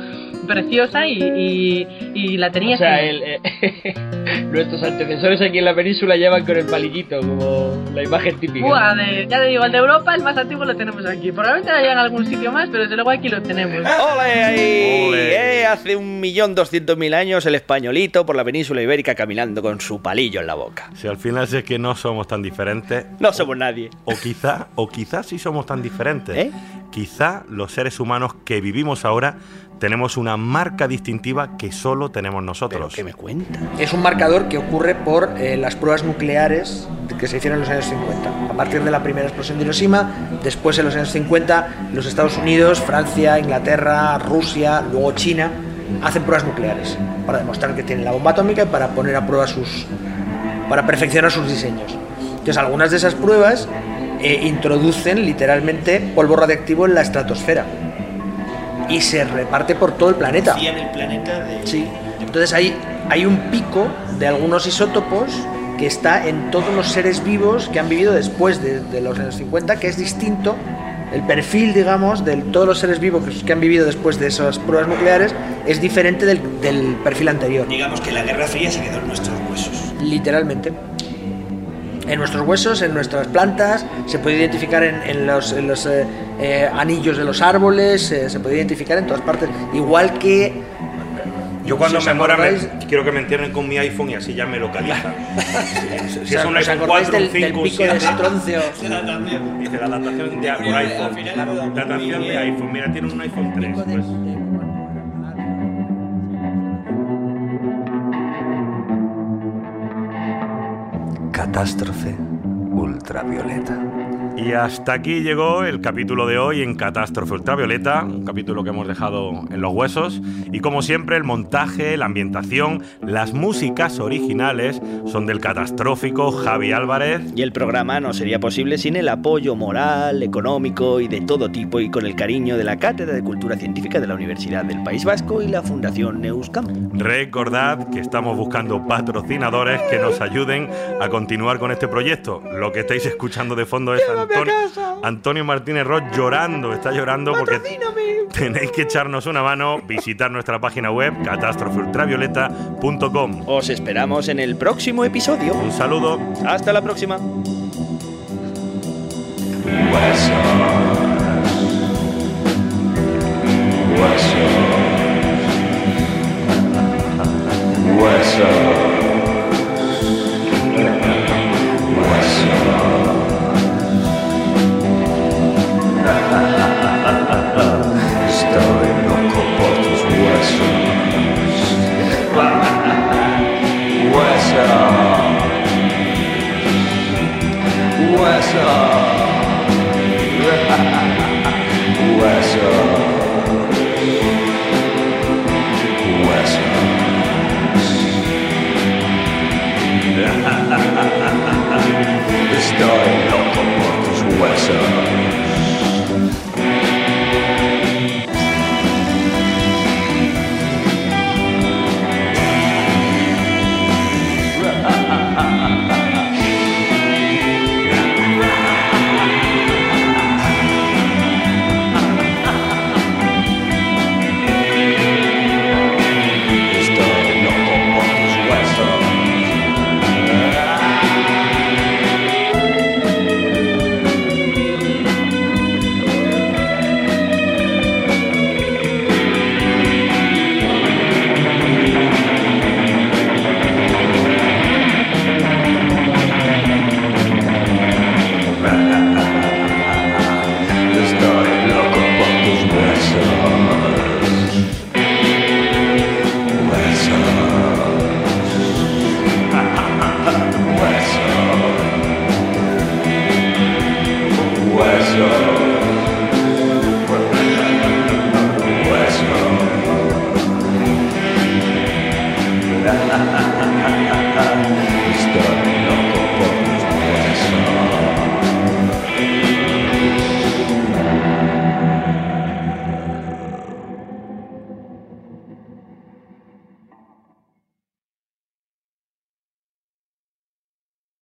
preciosa y, y, y la tenía O sea, el, eh, nuestros antecesores aquí en la península llevan con el palillito, como la imagen típica. Buah, de- ya te digo, el de Europa, el más antiguo lo tenemos aquí. Probablemente haya en algún sitio más, pero desde luego aquí lo tenemos. ¡Ole ahí! Eh, hace un millón doscientos mil años el españolito por la península ibérica caminando con su palillo en la boca. Si al final es que no somos tan diferentes. No somos nadie. O quizá, o quizá sí somos tan diferentes. ¿Eh? Quizá los seres humanos que vivimos ahora tenemos una marca distintiva que solo tenemos nosotros. ¿Qué me cuenta? Es un marcador que ocurre por eh, las pruebas nucleares que se hicieron en los años 50. A partir de la primera explosión de Hiroshima, después en los años 50, los Estados Unidos, Francia, Inglaterra, Rusia, luego China, hacen pruebas nucleares para demostrar que tienen la bomba atómica y para poner a prueba sus. para perfeccionar sus diseños. Entonces, algunas de esas pruebas eh, introducen literalmente polvo radiactivo en la estratosfera y se reparte por todo el planeta. Vacían el planeta de... Sí. Entonces hay, hay un pico de algunos isótopos que está en todos los seres vivos que han vivido después de, de los años 50, que es distinto. El perfil, digamos, de todos los seres vivos que, que han vivido después de esas pruebas nucleares es diferente del, del perfil anterior. Digamos que la Guerra Fría se quedó en nuestros huesos. Literalmente. En nuestros huesos, en nuestras plantas, se puede identificar en, en los, en los, eh, eh, anillos de los árboles, eh, se puede identificar en todas partes. Igual que Yo cuando Si me muera me- quiero que me entierren con mi iPhone y así ya me localizan. si, O si sea, es un ¿os iPhone acordáis 4, un del- del 5, un pico de 7. estroncio? Dice la datación de por iPhone. Datación de iPhone. Mira, tiene un iPhone 3. Pues. Catástrofe ultravioleta. Y hasta aquí llegó el capítulo de hoy en Catástrofe Ultravioleta, un capítulo que hemos dejado en los huesos. Y como siempre, el montaje, la ambientación, las músicas originales son del catastrófico Javi Álvarez. Y el programa no sería posible sin el apoyo moral, económico y de todo tipo y con el cariño de la Cátedra de Cultura Científica de la Universidad del País Vasco y la Fundación Neuscam. Recordad que estamos buscando patrocinadores que nos ayuden a continuar con este proyecto. Lo que estáis escuchando de fondo es Antonio, Antonio Martínez Ross llorando, está llorando porque tenéis que echarnos una mano, visitar nuestra página web catástrofeultravioleta.com. Os esperamos en el próximo episodio. Un saludo. Hasta la próxima. Huesos. Huesos. 자.